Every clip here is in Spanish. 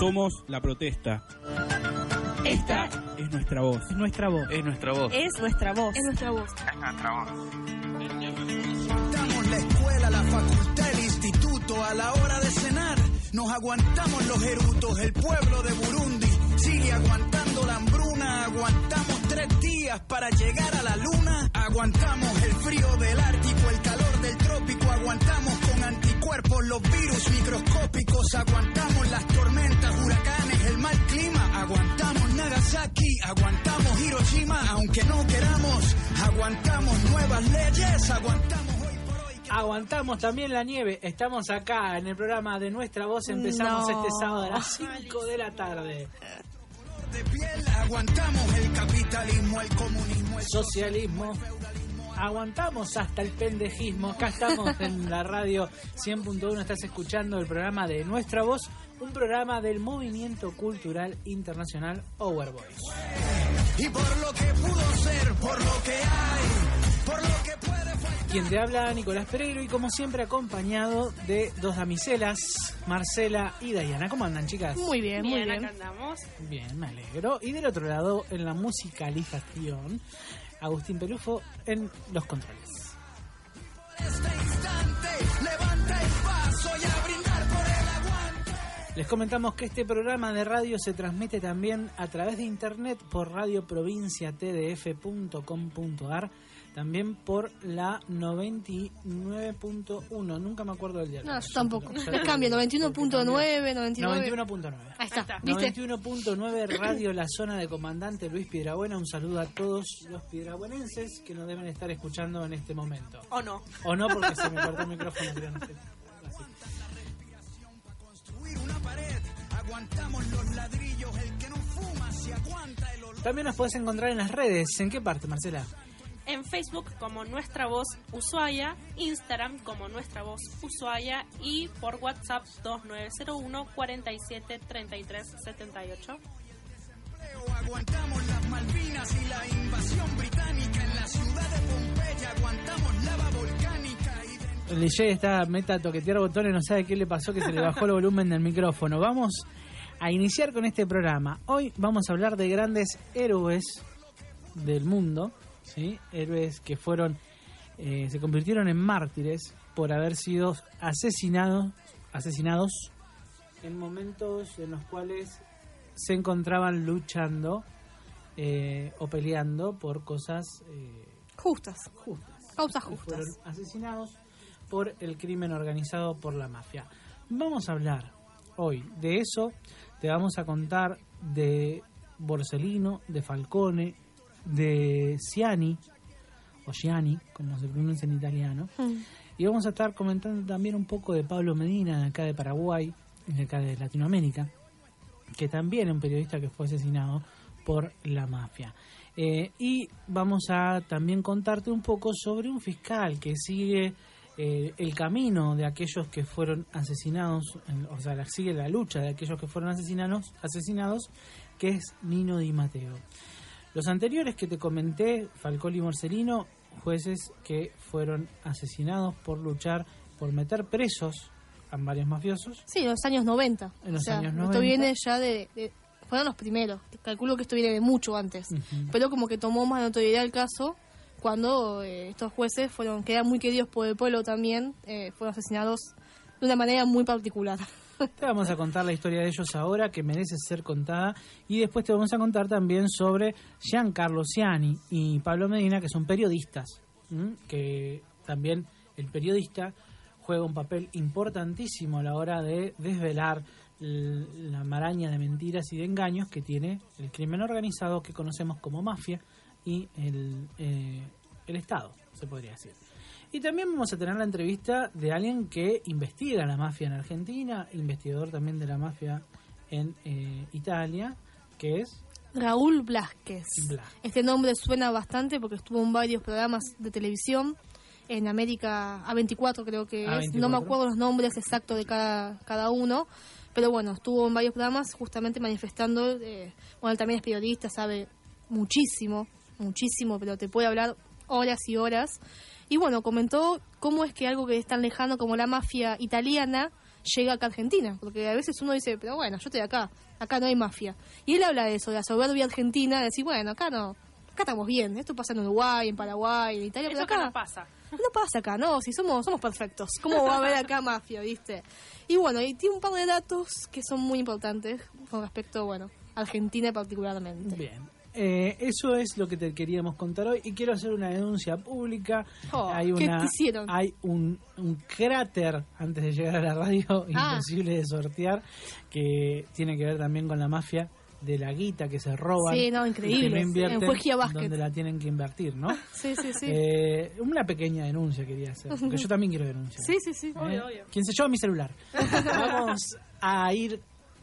Somos la protesta. Esta es nuestra voz. Es nuestra voz. Es nuestra voz. Es nuestra voz. Es nuestra voz. Es nuestra voz. Aguantamos la escuela, la facultad, el instituto a la hora de cenar. Nos aguantamos los erutos, el pueblo de Burundi sigue aguantando la hambruna. Aguantamos tres días para llegar a la luna. Aguantamos el frío del Ártico, el calor del trópico. Aguantamos con anticuerpos los virus microscópicos. Aguantamos las tormentas, huracanes, el mal clima. Aguantamos Nagasaki, aguantamos Hiroshima, aunque no queramos. Aguantamos nuevas leyes, aguantamos hoy por hoy. que- Aguantamos también la nieve. Estamos acá en el programa de Nuestra Voz. Empezamos No. este sábado a las 5 de la tarde. de piel, aguantamos el capitalismo, el comunismo, el Socialismo. Aguantamos hasta el pendejismo. Acá estamos en la radio 100.1. Estás escuchando el programa de Nuestra Voz, un programa del Movimiento Cultural Internacional Our Voice. y por lo que pudo ser, por lo que hay, por lo que puede faltar. Quien te habla, Nicolás Pereiro, y como siempre acompañado de dos damiselas, Marcela y Dayana. ¿Cómo andan, chicas? Muy bien, muy bien. acá andamos. Bien, me alegro. Y del otro lado, en la musicalización, Agustín Pelufo en los controles. Les comentamos que este programa de radio se transmite también a través de internet por radioprovinciatdf.com.ar, también por la 99.1, nunca me acuerdo del día. No, yo tampoco. Les cambio, 91.9, 99. 91.9. Ahí está, está. ¿viste? 91.9 Radio La Zona de Comandante Luis Piedrabuena. Un saludo a todos los piedrabuenenses que nos deben estar escuchando en este momento. ¿O no? O no, porque se me cortó el micrófono. aguantamos los ladrillos, el que no fuma se aguanta el olor. También nos puedes encontrar en las redes. ¿En qué parte, Marcela? En Facebook como Nuestra Voz Ushuaia, Instagram como Nuestra Voz Ushuaia y por WhatsApp 2901 47 33 78. Aguantamos las Malvinas y la invasión británica en la ciudad de Pompeya, aguantamos lava volcánica y de El DJ está meta a toquetear botones, no sabe qué le pasó, que se le bajó el volumen del micrófono. Vamos a iniciar con este programa. Hoy vamos a hablar de grandes héroes del mundo, ¿sí? héroes que fueron, eh, se convirtieron en mártires por haber sido asesinados, asesinados en momentos en los cuales se encontraban luchando eh, o peleando por cosas eh, Justas. justas Causas justas. fueron asesinados por el crimen organizado por la mafia. Vamos a hablar hoy de eso. Te vamos a contar de Borsellino, de Falcone, de Ciani, o Gianni, como se pronuncia en italiano. Mm. Y vamos a estar comentando también un poco de Pablo Medina, de acá de Paraguay, de acá de Latinoamérica, que también es un periodista que fue asesinado por la mafia. Eh, y vamos a también contarte un poco sobre un fiscal que sigue eh, el camino de aquellos que fueron asesinados, o sea, la- sigue la lucha de aquellos que fueron asesinados, asesinados que es Nino Di Matteo. Los anteriores que te comenté, Falcón y Morcelino, jueces que fueron asesinados por luchar, por meter presos a varios mafiosos. Sí, en los años 90. En los o sea, años Esto 90. viene ya de, de- Fueron los primeros. Calculo que esto viene de mucho antes. Pero como que tomó más notoriedad el caso cuando eh, estos jueces fueron, que eran muy queridos por el pueblo también, eh, fueron asesinados de una manera muy particular. Te vamos a contar la historia de ellos ahora, que merece ser contada, y después te vamos a contar también sobre Giancarlo Ciani y Pablo Medina, que son periodistas, que también el periodista juega un papel importantísimo a la hora de desvelar la maraña de mentiras y de engaños que tiene el crimen organizado que conocemos como mafia y el, eh, el Estado, se podría decir. Y también vamos a tener la entrevista de alguien que investiga la mafia en Argentina, investigador también de la mafia en eh, Italia, que es Raúl Blasquez. Blas. Este nombre suena bastante porque estuvo en varios programas de televisión en América A24 creo que es. No me A24. acuerdo los nombres exactos de cada, cada uno, pero bueno, estuvo en varios programas justamente manifestando, eh, bueno, él también es periodista, sabe muchísimo, muchísimo, pero te puede hablar horas y horas. Y bueno, comentó cómo es que algo que es tan lejano como la mafia italiana llega acá a Argentina, porque a veces uno dice, pero bueno, yo estoy acá, acá no hay mafia. Y él habla de eso, de la soberbia argentina, de decir, bueno, acá no, acá estamos bien, esto pasa en Uruguay, en Paraguay, en Italia, Eso pero que acá no pasa. no pasa acá, no, si somos, somos perfectos. ¿Cómo va a haber acá mafia, viste? Y bueno, y tiene un par de datos que son muy importantes con respecto, bueno, a Argentina particularmente. Bien. Eh, eso es lo que te queríamos contar hoy y quiero hacer una denuncia pública. Oh, hay ¿qué una, te hicieron? hay un, un cráter antes de llegar a la radio Ah. imposible de sortear que tiene que ver también con la mafia de la guita que se roban. Sí, no, y increíble. que no invierten En Fuegia Basket. donde la tienen que invertir, ¿no? Sí, sí, sí. Eh, una pequeña denuncia quería hacer, porque yo también quiero denunciar. sí, sí, sí. ¿Eh? Obvio, obvio. ¿Quién se lleva mi celular? Vamos a ir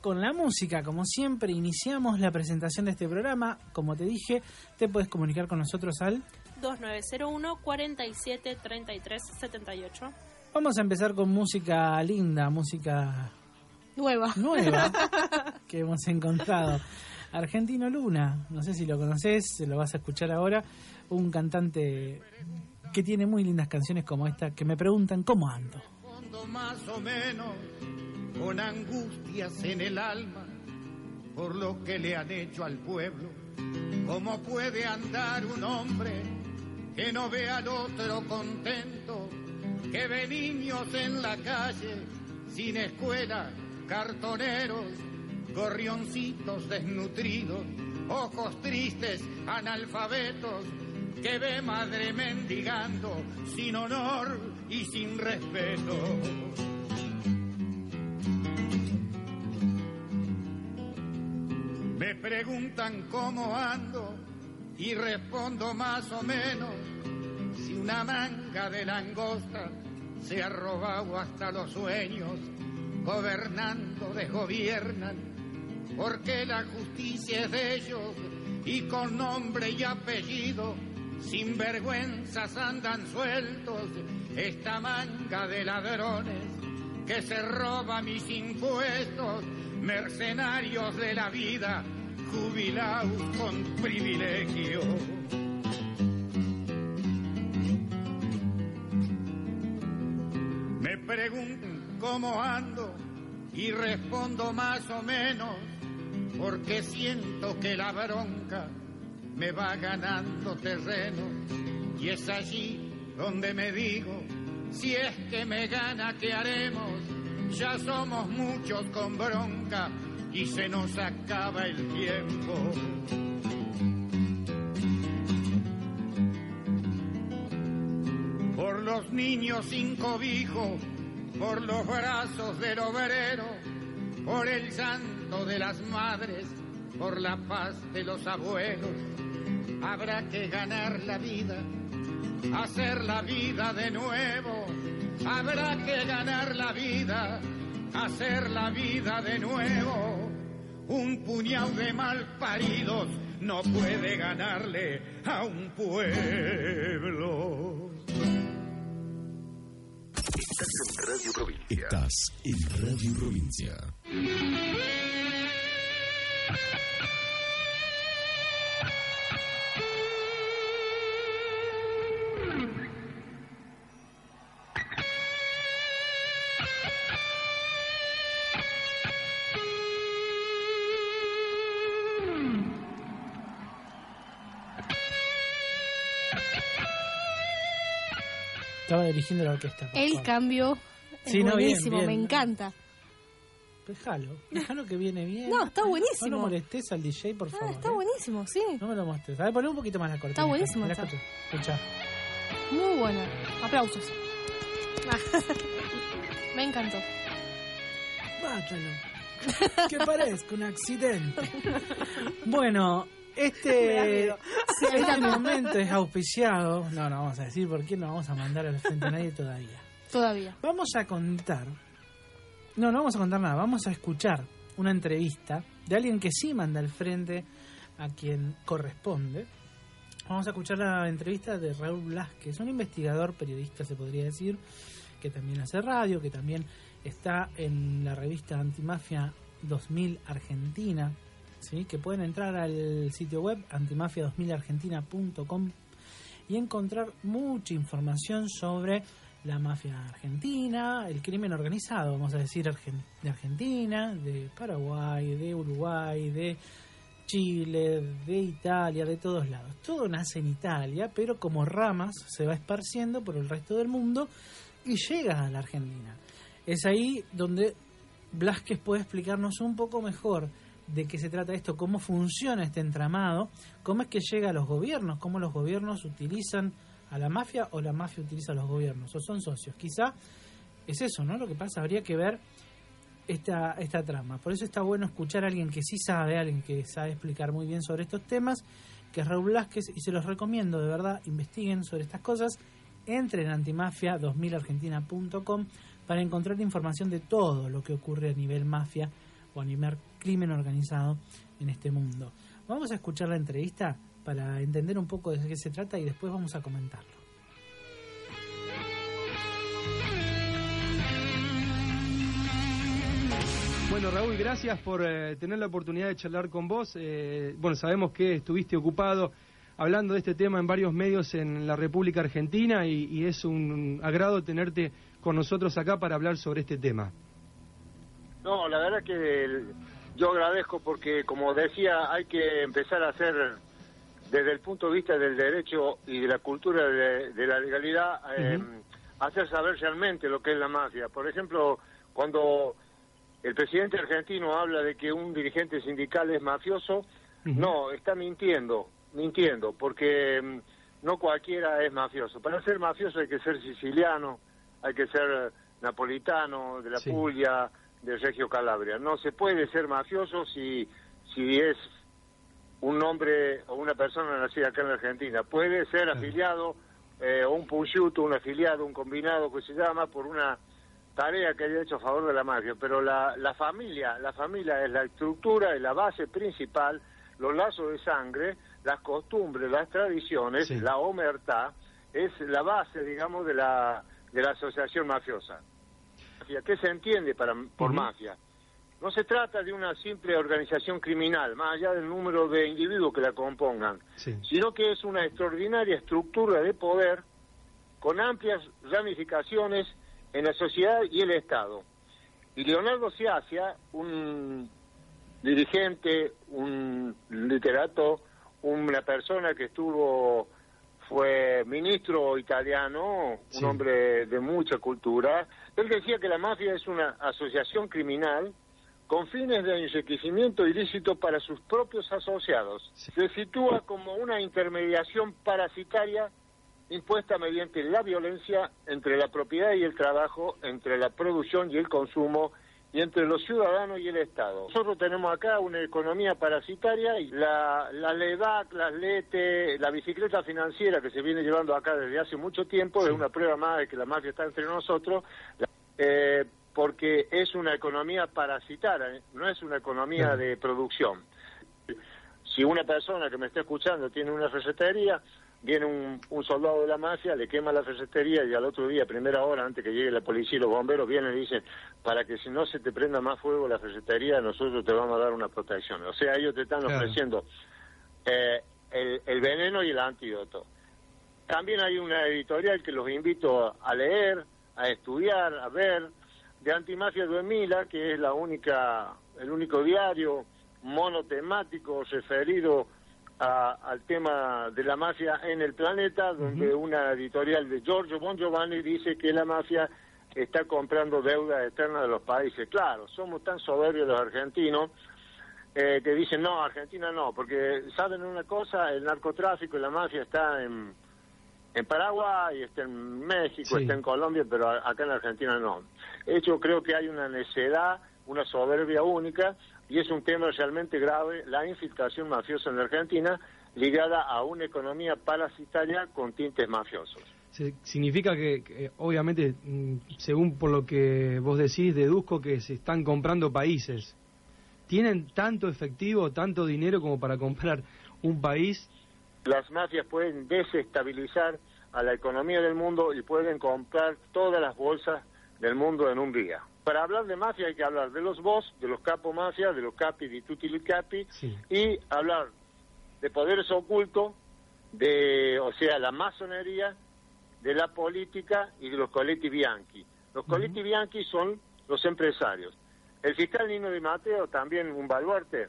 con la música, como siempre, iniciamos la presentación de este programa. Como te dije, te puedes comunicar con nosotros al... 2901 47 33 78. Vamos a empezar con música linda, música Nueva. nueva que hemos encontrado. Argentino Luna, no sé si lo conoces, lo vas a escuchar ahora, un cantante que tiene muy lindas canciones como esta, que me preguntan cómo ando. más o menos con angustias en el alma por lo que le han hecho al pueblo. ¿Cómo puede andar un hombre que no ve al otro contento, que ve niños en la calle sin escuela, cartoneros, gorrioncitos desnutridos, ojos tristes, analfabetos, que ve madre mendigando sin honor y sin respeto. Me preguntan cómo ando y respondo más o menos. Si una manga de langosta se ha robado hasta los sueños, gobernando desgobiernan, porque la justicia es de ellos y con nombre y apellido, sin vergüenzas andan sueltos esta manga de ladrones que se roba mis impuestos, mercenarios de la vida, jubilados con privilegio. Me preguntan cómo ando y respondo más o menos porque siento que la bronca me va ganando terreno y es allí donde me digo, si es que me gana, ¿qué haremos? Ya somos muchos con bronca y se nos acaba el tiempo. Por los niños sin cobijo, por los brazos del obrero, por el santo de las madres, por la paz de los abuelos, habrá que ganar la vida, hacer la vida de nuevo, habrá que ganar la vida, hacer la vida de nuevo. Un puñado de malparidos no puede ganarle a un pueblo. Estás en Radio Provincia. Estás en Radio Provincia. Dirigiendo la orquesta. El cambio es Sí, no, bien, buenísimo, bien. me encanta. Dejalo, dejalo que viene bien. No, está buenísimo. No lo molestes al DJ, por favor. Ah, está ¿eh? buenísimo, sí. No me lo muestres. A ver, poné un poquito más la cortina. Está buenísimo, Mirá, está. escucha, escucha. Muy bueno. Aplausos. Me encantó. Mátalo. Que parezca un accidente. Bueno, este, este momento es auspiciado. No, no vamos a decir por qué no vamos a mandar al frente a nadie todavía. Todavía. Vamos a contar. No, no vamos a contar nada. Vamos a escuchar una entrevista de alguien que sí manda al frente a quien corresponde. Vamos a escuchar la entrevista de Raúl Blasquez, un investigador, periodista se podría decir, que también hace radio, que también está en la revista Antimafia 2000 Argentina, ¿sí? que pueden entrar al sitio web antimafia2000argentina.com y encontrar mucha información sobre la mafia argentina, el crimen organizado, vamos a decir, de Argentina, de Paraguay, de Uruguay, de Chile, de Italia, de todos lados. Todo nace en Italia, pero como ramas se va esparciendo por el resto del mundo y llega a la Argentina. Es ahí donde Blasquez puede explicarnos un poco mejor de qué se trata esto, cómo funciona este entramado, cómo es que llega a los gobiernos, cómo los gobiernos utilizan a la mafia o la mafia utiliza a los gobiernos, o son socios. Quizá es eso, ¿no? Lo que pasa, habría que ver esta, esta trama. Por eso está bueno escuchar a alguien que sí sabe, alguien que sabe explicar muy bien sobre estos temas, que es Raúl Blasquez, y se los recomiendo, de verdad, investiguen sobre estas cosas, entren en antimafia2000argentina.com para encontrar información de todo lo que ocurre a nivel mafia o a nivel crimen organizado en este mundo. Vamos a escuchar la entrevista para entender un poco de qué se trata y después vamos a comentarlo. Bueno, Raúl, gracias por eh, tener la oportunidad de charlar con vos. Eh, bueno, sabemos que estuviste ocupado hablando de este tema en varios medios en la República Argentina y, y es un agrado tenerte con nosotros acá para hablar sobre este tema. No, la verdad que el- yo agradezco porque, como decía, hay que empezar a hacer, desde el punto de vista del derecho y de la cultura de, de la legalidad, eh, hacer saber realmente lo que es la mafia. Por ejemplo, cuando el presidente argentino habla de que un dirigente sindical es mafioso, no, está mintiendo, mintiendo, porque mm, no cualquiera es mafioso. Para ser mafioso hay que ser siciliano, hay que ser napolitano, de la Sí. Puglia, de Reggio Calabria. No se puede ser mafioso si, si es un hombre o una persona nacida acá en la Argentina. Puede ser afiliado eh, o un pusciuto, un afiliado, un combinado que se llama por una tarea que haya hecho a favor de la mafia, pero la, la familia, la familia es la estructura y la base principal, los lazos de sangre, las costumbres, las tradiciones, la omertá, es la base, digamos, de la, de la asociación mafiosa. ¿Qué se entiende para, por mafia? No se trata de una simple organización criminal, más allá del número de individuos que la compongan, sino que es una extraordinaria estructura de poder con amplias ramificaciones en la sociedad y el Estado. Y Leonardo Ciacia, un dirigente, un literato, una persona que estuvo, fue ministro italiano, Sí. un hombre de mucha cultura, él decía que la mafia es una asociación criminal con fines de enriquecimiento ilícito para sus propios asociados. Se sitúa como una intermediación parasitaria impuesta mediante la violencia entre la propiedad y el trabajo, entre la producción y el consumo, y entre los ciudadanos y el Estado. Nosotros tenemos acá una economía parasitaria y la, la LEDAC, las LETE, la bicicleta financiera que se viene llevando acá desde hace mucho tiempo, es una prueba más de que la mafia está entre nosotros, eh, porque es una economía parasitaria, no es una economía de producción. Si una persona que me está escuchando tiene una ferretería, viene un, un soldado de la mafia, le quema la ferretería y al otro día, primera hora, antes que llegue la policía y los bomberos, vienen y dicen, para que si no se te prenda más fuego la ferretería, nosotros te vamos a dar una protección. O sea, ellos te están Claro. ofreciendo eh, el, el veneno y el antídoto. También hay una editorial que los invito a leer, a estudiar, a ver, de Antimafia 2000, que es la única, el único diario monotemático referido a- al tema de la mafia en el planeta, donde una editorial de Giorgio Bon Giovanni dice que la mafia está comprando deuda eterna de los países. Claro, somos tan soberbios los argentinos eh, que dicen, no, Argentina no, porque saben una cosa, el narcotráfico y la mafia está en, en Paraguay, está en México, Sí. está en Colombia, pero acá en Argentina no. De hecho, creo que hay una necedad, una soberbia única, y es un tema realmente grave, la infiltración mafiosa en la Argentina, ligada a una economía parasitaria con tintes mafiosos. Se- significa que, que, obviamente, mm, según por lo que vos decís, deduzco que se están comprando países. ¿Tienen tanto efectivo, tanto dinero como para comprar un país? Las mafias pueden desestabilizar a la economía del mundo y pueden comprar todas las bolsas del mundo en un día. Para hablar de mafia hay que hablar de los boss, de los capo mafia, de los capi di tutti i capi y hablar de poderes ocultos, de, o sea, la masonería, de la política y de los coletti bianchi. Los coletti bianchi son los empresarios. El fiscal Nino Di Matteo, también un baluarte,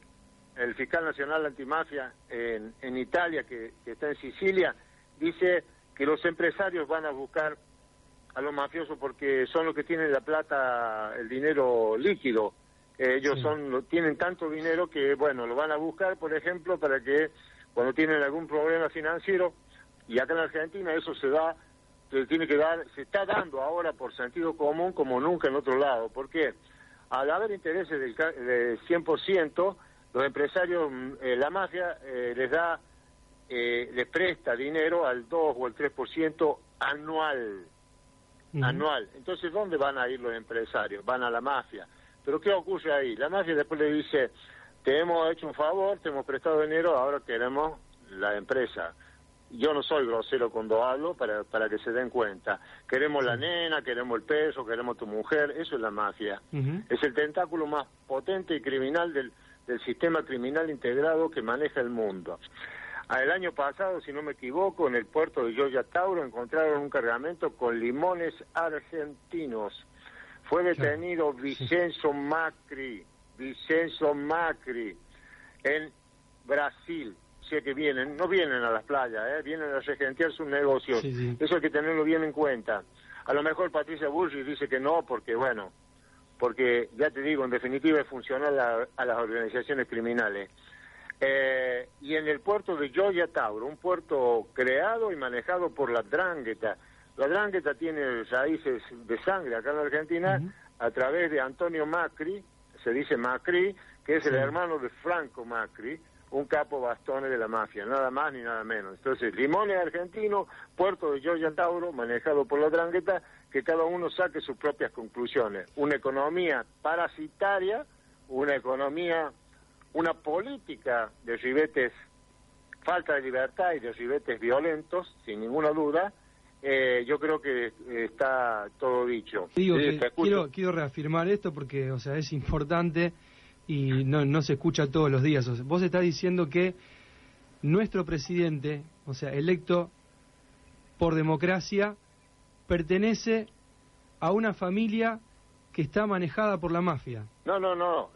el fiscal nacional antimafia en, en Italia, que, que está en Sicilia, dice que los empresarios van a buscar a los mafiosos porque son los que tienen la plata, el dinero líquido. Eh, ellos Sí. son tienen tanto dinero que, bueno, lo van a buscar, por ejemplo, para que cuando tienen algún problema financiero, y acá en Argentina eso se da, se tiene que dar, se está dando ahora por sentido común como nunca en otro lado. ¿Por qué? Al haber intereses del ca- de 100%, los empresarios, mm, eh, la mafia eh, les da, eh, les presta dinero al 2 o al 3% anual anual. Entonces, ¿dónde van a ir los empresarios? Van a la mafia. Pero ¿qué ocurre ahí? La mafia después le dice, te hemos hecho un favor, te hemos prestado dinero, ahora queremos la empresa. Yo no soy grosero cuando hablo para, para que se den cuenta. Queremos la nena, queremos el peso, queremos tu mujer, eso es la mafia. Es el tentáculo más potente y criminal del, del sistema criminal integrado que maneja el mundo. El año pasado, si no me equivoco, en el puerto de Gioia Tauro encontraron un cargamento con limones argentinos. Fue detenido Vicenzo Macri, Vicenzo Macri, en Brasil. Sé que vienen, no vienen a las playas, ¿eh? vienen a regentear sus negocios. Sí, sí. Eso hay que tenerlo bien en cuenta. A lo mejor Patricia Bullrich dice que no, porque bueno, porque ya te digo, en definitiva es funcional a, a las organizaciones criminales. Eh, y en el puerto de Gioia Tauro, un puerto creado y manejado por la Drangheta. La Drangheta tiene raíces de sangre acá en la Argentina a través de Antonio Macri, se dice Macri, que es el hermano de Franco Macri, un capo bastone de la mafia, nada más ni nada menos. Entonces, Limones argentino, puerto de Gioia Tauro, manejado por la Drangheta, que cada uno saque sus propias conclusiones. Una economía parasitaria, una economía una política de ribetes, falta de libertad y de ribetes violentos, sin ninguna duda, eh, yo creo que está todo dicho. Digo que quiero, quiero reafirmar esto porque, o sea, es importante y no, no se escucha todos los días. O sea, vos estás diciendo que nuestro presidente, o sea, electo por democracia, pertenece a una familia que está manejada por la mafia. No, no, no,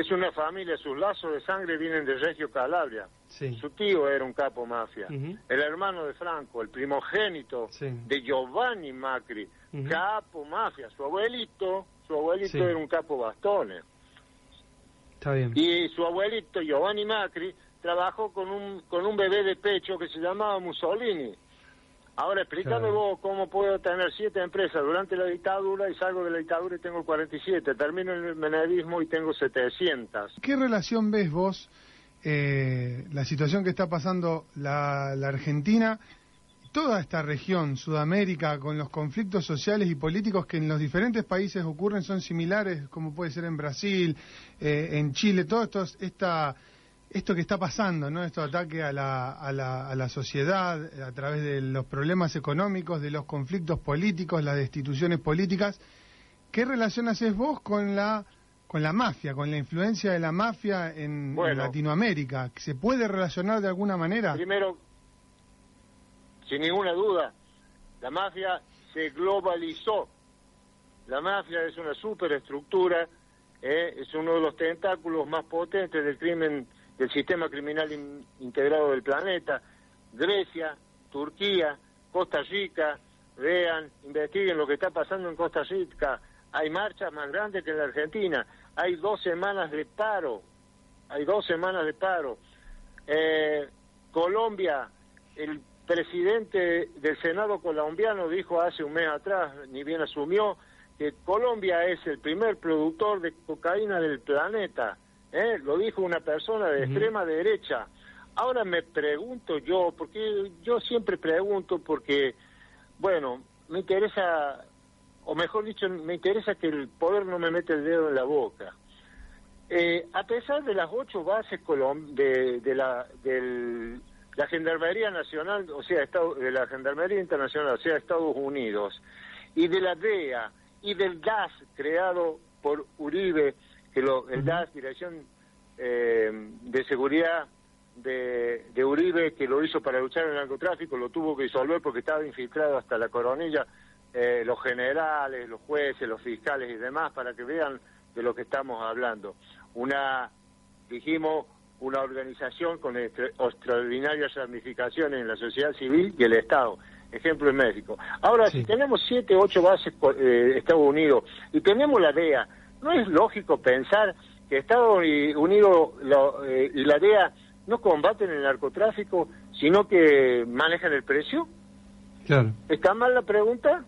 es una familia, sus lazos de sangre vienen de Reggio Calabria. Sí. Su tío era un capo mafia. El hermano de Franco, el primogénito Sí. de Giovanni Macri, capo mafia. Su abuelito, su abuelito Sí. era un capo bastones. Está bien. Y su abuelito Giovanni Macri trabajó con un con un bebé de pecho que se llamaba Mussolini. Ahora explícame Claro. vos cómo puedo tener siete empresas durante la dictadura y salgo de la dictadura y tengo 47. Termino el menevismo y tengo 700. ¿Qué relación ves vos eh, la situación que está pasando la, la Argentina, toda esta región, Sudamérica, con los conflictos sociales y políticos que en los diferentes países ocurren, son similares, como puede ser en Brasil, eh, en Chile, todo esto, esta, esto que está pasando, ¿no? Estos ataques a la, a, la, a la sociedad a través de los problemas económicos, de los conflictos políticos, las destituciones políticas. ¿Qué relación haces vos con la con la mafia, con la influencia de la mafia en, en. Latinoamérica? ¿Se puede relacionar de alguna manera? Primero, sin ninguna duda, la mafia se globalizó. La mafia es una superestructura, eh, es uno de los tentáculos más potentes del crimen, del sistema criminal in- integrado del planeta. Grecia, Turquía, Costa Rica, vean, investiguen lo que está pasando en Costa Rica. Hay marchas más grandes que en la Argentina. Hay dos semanas de paro. Hay dos semanas de paro. Eh, Colombia, el presidente del Senado colombiano dijo hace un mes atrás, ni bien asumió, que Colombia es el primer productor de cocaína del planeta. ¿Eh? Lo dijo una persona de extrema derecha. Ahora me pregunto yo, porque yo siempre pregunto porque, bueno, me interesa, o mejor dicho, me interesa que el poder no me mete el dedo en la boca. Eh, a pesar de las ocho bases de, de la del, la Gendarmería Nacional, o sea, de la Gendarmería Internacional, o sea, Estados Unidos, y de la DEA, y del DAS creado por Uribe, que lo, el DAS, Dirección eh, de Seguridad de, Uribe que lo hizo para luchar en el narcotráfico, lo tuvo que disolver porque estaba infiltrado hasta la coronilla, eh, los generales, los jueces, los fiscales y demás, para que vean de lo que estamos hablando. Una, dijimos, una organización con extraordinarias ramificaciones en la sociedad civil y el Estado. Ejemplo en México. Ahora, si tenemos siete, ocho bases por eh, Estados Unidos y tenemos la DEA, ¿no es lógico pensar que Estados Unidos eh, y la DEA no combaten el narcotráfico, sino que manejan el precio? Claro. ¿Está mal la pregunta?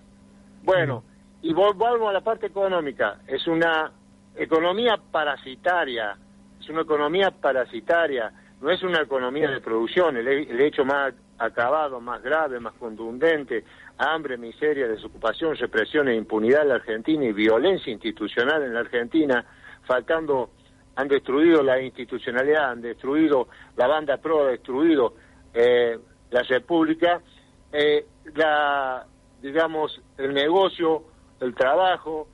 Bueno, y volvamos a la parte económica. Es una economía parasitaria, es una economía parasitaria, no es una economía de producción. El, el hecho más acabado, más grave, más contundente, hambre, miseria, desocupación, represión e impunidad en la Argentina y violencia institucional en la Argentina, faltando han destruido la institucionalidad, han destruido la banda pro, ha destruido eh, la república, eh, la, digamos, el negocio, el trabajo,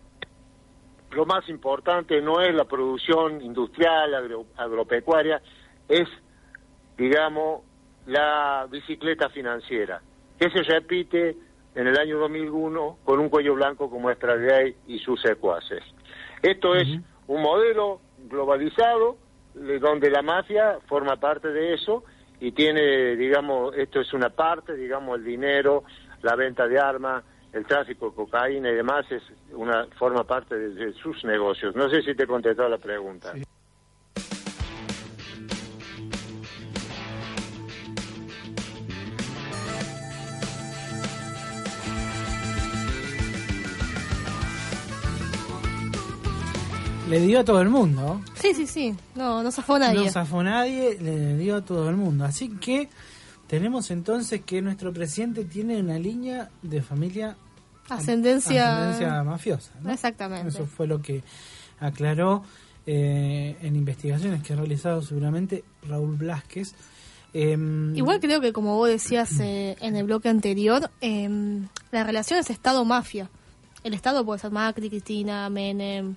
lo más importante no es la producción industrial, agropecuaria, es, digamos, la bicicleta financiera, que se repite en el año 2001 con un cuello blanco como Estragay y sus secuaces. Esto es un modelo globalizado, donde la mafia forma parte de eso y tiene, digamos, esto es una parte, digamos, el dinero, la venta de armas, el tráfico de cocaína y demás es una forma parte de, sus negocios. No sé si te he contestado la pregunta. Le dio a todo el mundo. Sí, sí, sí. No, no zafó nadie. No zafó nadie, le dio a todo el mundo. Así que tenemos entonces que nuestro presidente tiene una línea de familia ascendencia, mafiosa. Exactamente. Eso fue lo que aclaró eh, en investigaciones que ha realizado seguramente Raúl Blasquez. Em, Igual creo que como vos decías eh, en el bloque anterior, em, la relación es Estado-mafia. El Estado puede ser Macri, Cristina, Menem,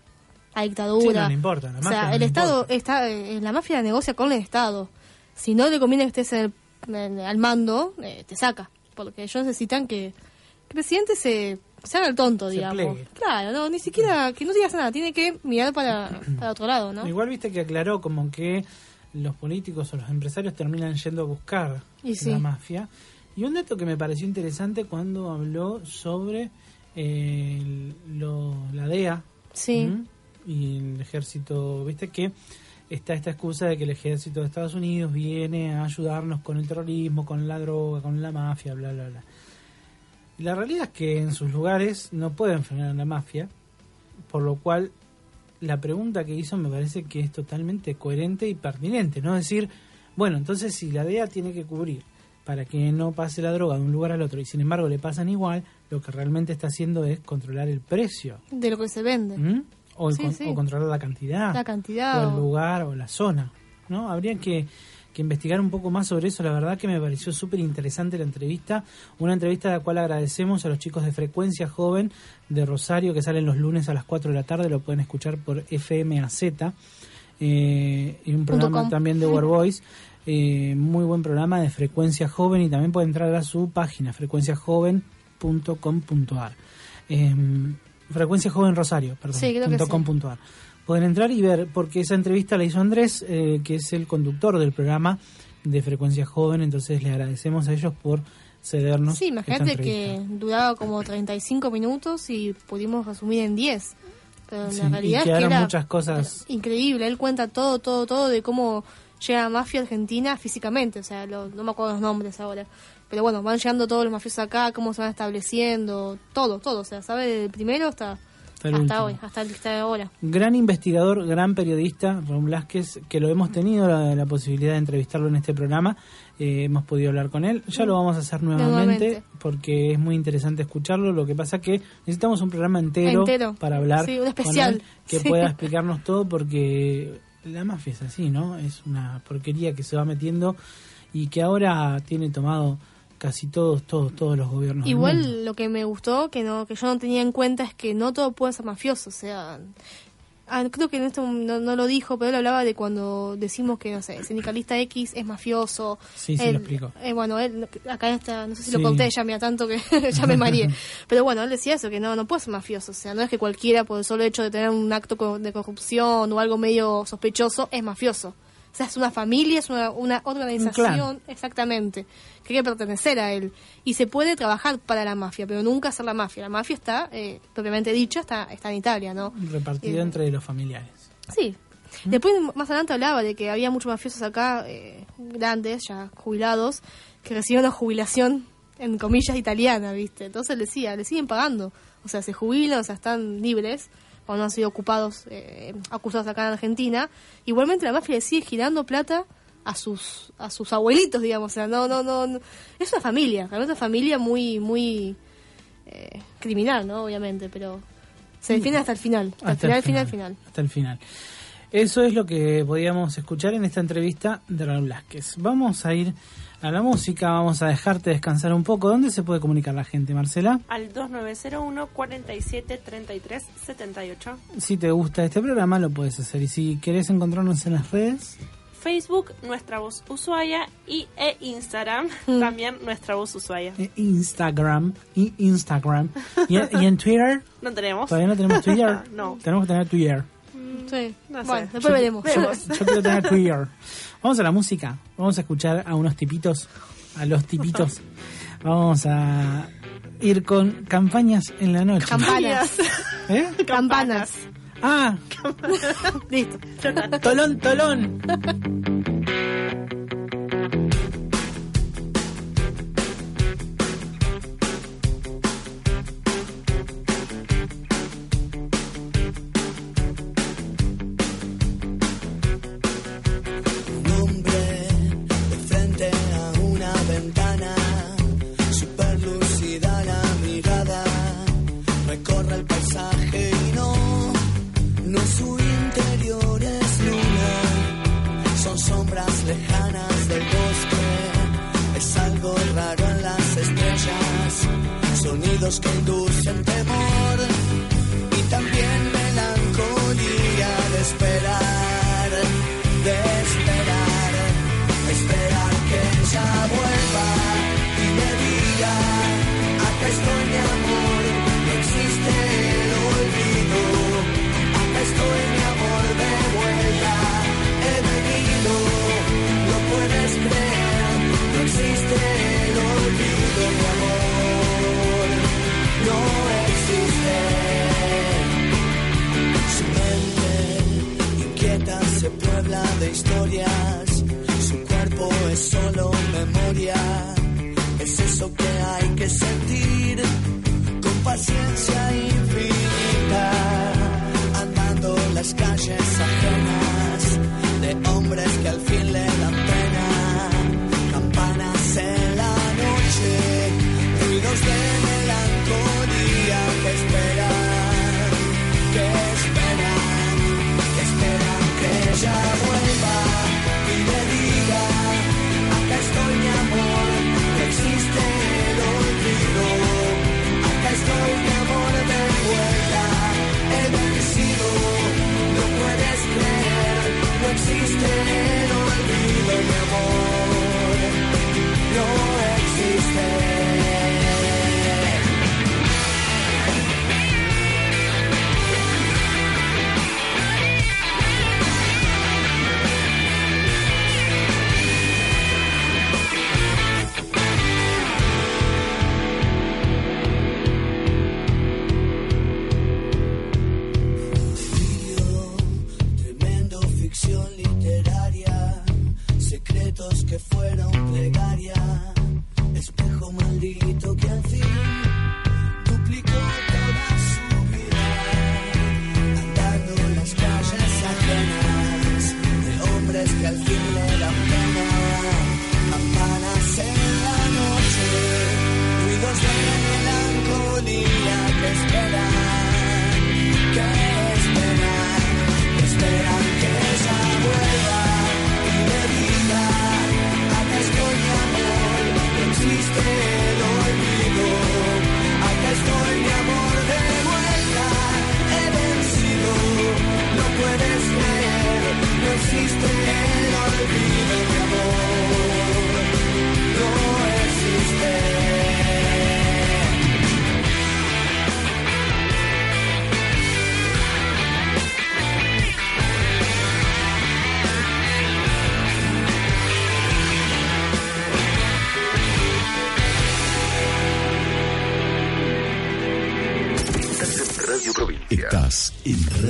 la dictadura. no le importa, o sea, el Estado está, eh, la mafia negocia con el Estado. Si no le conviene que estés al mando, eh, te saca. Porque ellos necesitan que, el presidente se, se haga el tonto, digamos. Claro, no, ni siquiera que no digas nada, tiene que mirar para, para otro lado, ¿no? Igual viste que aclaró como que los políticos o los empresarios terminan yendo a buscar la mafia. Y un dato que me pareció interesante cuando habló sobre eh, la DEA. Sí y el ejército, viste que está esta excusa de que el ejército de Estados Unidos viene a ayudarnos con el terrorismo, con la droga, con la mafia, bla, bla, bla. Y la realidad es que en sus lugares no pueden frenar a la mafia, por lo cual la pregunta que hizo me parece que es totalmente coherente y pertinente, ¿no? Es decir, bueno, entonces si la DEA tiene que cubrir para que no pase la droga de un lugar al otro y sin embargo le pasan igual, lo que realmente está haciendo es controlar el precio. De lo que se vende. ¿Mm? O, controlar la cantidad, la cantidad o el lugar o la zona, ¿no? Habría que, investigar un poco más sobre eso. La verdad que me pareció súper interesante la entrevista, una entrevista a la cual agradecemos a los chicos de Frecuencia Joven de Rosario que salen los lunes a las 4 de la tarde, lo pueden escuchar por FMAZ eh, y un programa también de War Voice. Eh, muy buen programa de Frecuencia Joven y también pueden entrar a su página frecuenciajoven.com.ar. Eh, Frecuencia Joven Rosario, perdón, Pueden entrar y ver, porque esa entrevista la hizo Andrés, eh, que es el conductor del programa de Frecuencia Joven, entonces le agradecemos a ellos por cedernos. Sí, imagínate que duraba como 35 minutos y pudimos resumir en 10. Pero Sí, la y realidad es que quedaron era muchas cosas. increíble. Él cuenta todo, todo, todo de cómo llega la mafia argentina físicamente. O sea, lo- no me acuerdo los nombres ahora. Pero bueno, van llegando todos los mafiosos acá, cómo se van estableciendo, todo, todo. O sea, sabe desde el primero hasta, Hasta el hasta último. hoy, hasta el que está ahora. Gran investigador, gran periodista, Raúl Blasquez, que lo hemos tenido la, la posibilidad de entrevistarlo en este programa. eh, hemos podido hablar con él. Ya lo vamos a hacer nuevamente, Nuevamente. porque es muy interesante escucharlo. Lo que pasa que necesitamos un programa entero, Entero. para hablar Sí, un con especial. él, que Sí. pueda explicarnos todo, porque la mafia es así, ¿no? Es una porquería que se va metiendo y que ahora tiene tomado casi todos, todos, todos los gobiernos. Igual lo que me gustó, que no que yo no tenía en cuenta, es que no todo puede ser mafioso. O sea, ah, creo que en esto no, no lo dijo, pero él hablaba de cuando decimos que, no sé, el sindicalista X es mafioso. Sí, sí, Él- lo explico. eh, bueno, él, acá está, no sé si Sí. lo conté ya, mira, tanto que ya me mareé. Pero bueno, él decía eso, que no, no puede ser mafioso. O sea, no es que cualquiera, por el solo hecho de tener un acto de corrupción o algo medio sospechoso, es mafioso. O sea, es una familia, es una, una organización, exactamente, que hay que pertenecer a él. Y se puede trabajar para la mafia, pero nunca hacer la mafia. La mafia está, eh, propiamente dicha, está, está en Italia, ¿no? Repartido Eh, entre los familiares. Sí. Después, más adelante hablaba de que había muchos mafiosos acá, eh, grandes, ya jubilados, que recibían una jubilación, en comillas, italiana, ¿viste? Entonces le decía, le siguen pagando. O sea, se jubilan, o sea, están libres, o no han sido ocupados, eh, acusados acá en Argentina. Igualmente la mafia le sigue girando plata a sus a sus abuelitos, digamos. O sea, no, no, no. no. Es una familia, realmente una familia muy, muy eh, criminal, ¿no? Obviamente, pero se defiende hasta el final. Hasta, el Hasta el final, final, final. final. hasta el final. Eso es lo que podíamos escuchar en esta entrevista de Raúl Blasquez. Vamos a ir a la música, vamos a dejarte descansar un poco. ¿Dónde se puede comunicar la gente, Marcela? Al 2901 47 33 78. Si te gusta este programa, lo puedes hacer. Y si querés encontrarnos en las redes, Facebook, Nuestra Voz Ushuaia y e Instagram, también Nuestra Voz Ushuaia. eh, Instagram y Instagram. Y, y en Twitter, ¿No tenemos? todavía no tenemos Twitter. no. Tenemos que tener Twitter. Sí. No sé. bueno, después Yo- veremos. Yo, yo quiero tener Twitter. Vamos a la música. Vamos a escuchar a unos tipitos, a los tipitos. Vamos a ir con campañas en la noche. Campanas. ¿Eh? Campanas. Ah, Listo. tolón, tolón. Sonidos que inducen temor puebla de historias. Su cuerpo es solo memoria. Es eso que hay que sentir con paciencia infinita. Andando las calles ajenas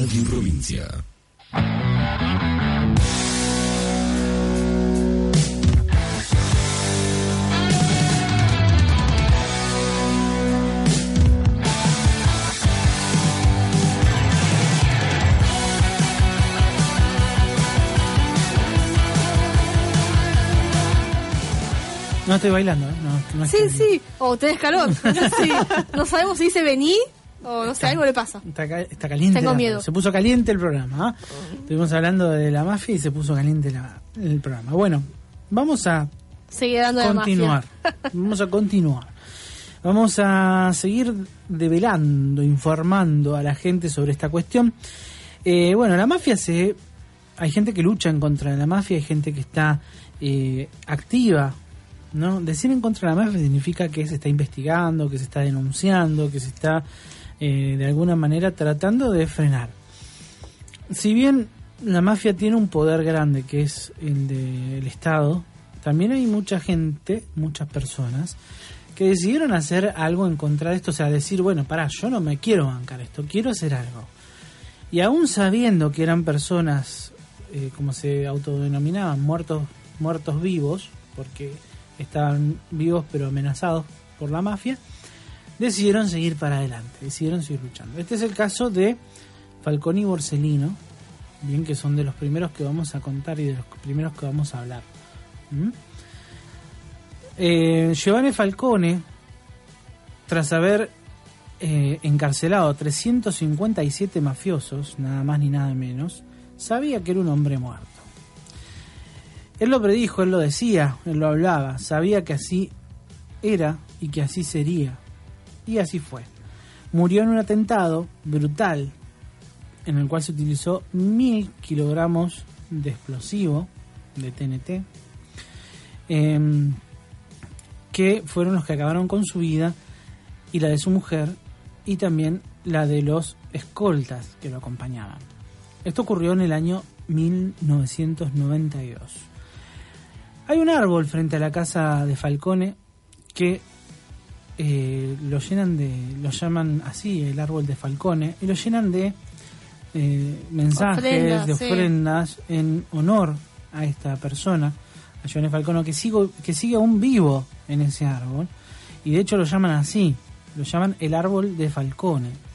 Radio Provincia. No estoy bailando, ¿eh? no, Sí, sí. O tenés calor. No sabemos si dice vení o no sé, algo le pasa. Está, está caliente. Tengo la- miedo. Se puso caliente el programa. ¿ah? Estuvimos hablando de la mafia y se puso caliente la- el programa. Bueno, vamos a Sigue dando de continuar. mafia. Vamos a continuar. Vamos a seguir develando, informando a la gente sobre esta cuestión. Eh, bueno, la mafia se... Hay gente que lucha en contra de la mafia, hay gente que está eh, activa. ¿no? Decir en contra de la mafia significa que se está investigando, que se está denunciando, que se está eh, de alguna manera tratando de frenar. Si bien la mafia tiene un poder grande que es el del Estado, también hay mucha gente, muchas personas, que decidieron hacer algo en contra de esto, o sea, decir, bueno, pará, yo no me quiero bancar esto, quiero hacer algo. Y aún sabiendo que eran personas, eh, como se autodenominaban, muertos, muertos vivos, porque estaban vivos pero amenazados por la mafia, decidieron seguir para adelante, decidieron seguir luchando. Este es el caso de Falconi y Borsellino, bien que son de los primeros que vamos a contar y de los primeros que vamos a hablar. ¿Mm? Eh, Giovanni Falcone, tras haber eh, encarcelado 357 mafiosos, nada más ni nada menos, sabía que era un hombre muerto. Él lo predijo, él lo decía, él lo hablaba, sabía que así era y que así sería. Y así fue. Murió en un atentado brutal en el cual se utilizó mil kilogramos de explosivo de TNT, em, que fueron los que acabaron con su vida y la de su mujer y también la de los escoltas que lo acompañaban. Esto ocurrió en el año 1992. Hay un árbol frente a la casa de Falcone que eh, lo llenan de, lo llaman así, el árbol de Falcone, y lo llenan de eh, mensajes, Ofrendas, de sí. ofrendas en honor a esta persona, a Giovanni Falcone, que, sigo, que sigue aún vivo en ese árbol, y de hecho lo llaman así, lo llaman el árbol de Falcone.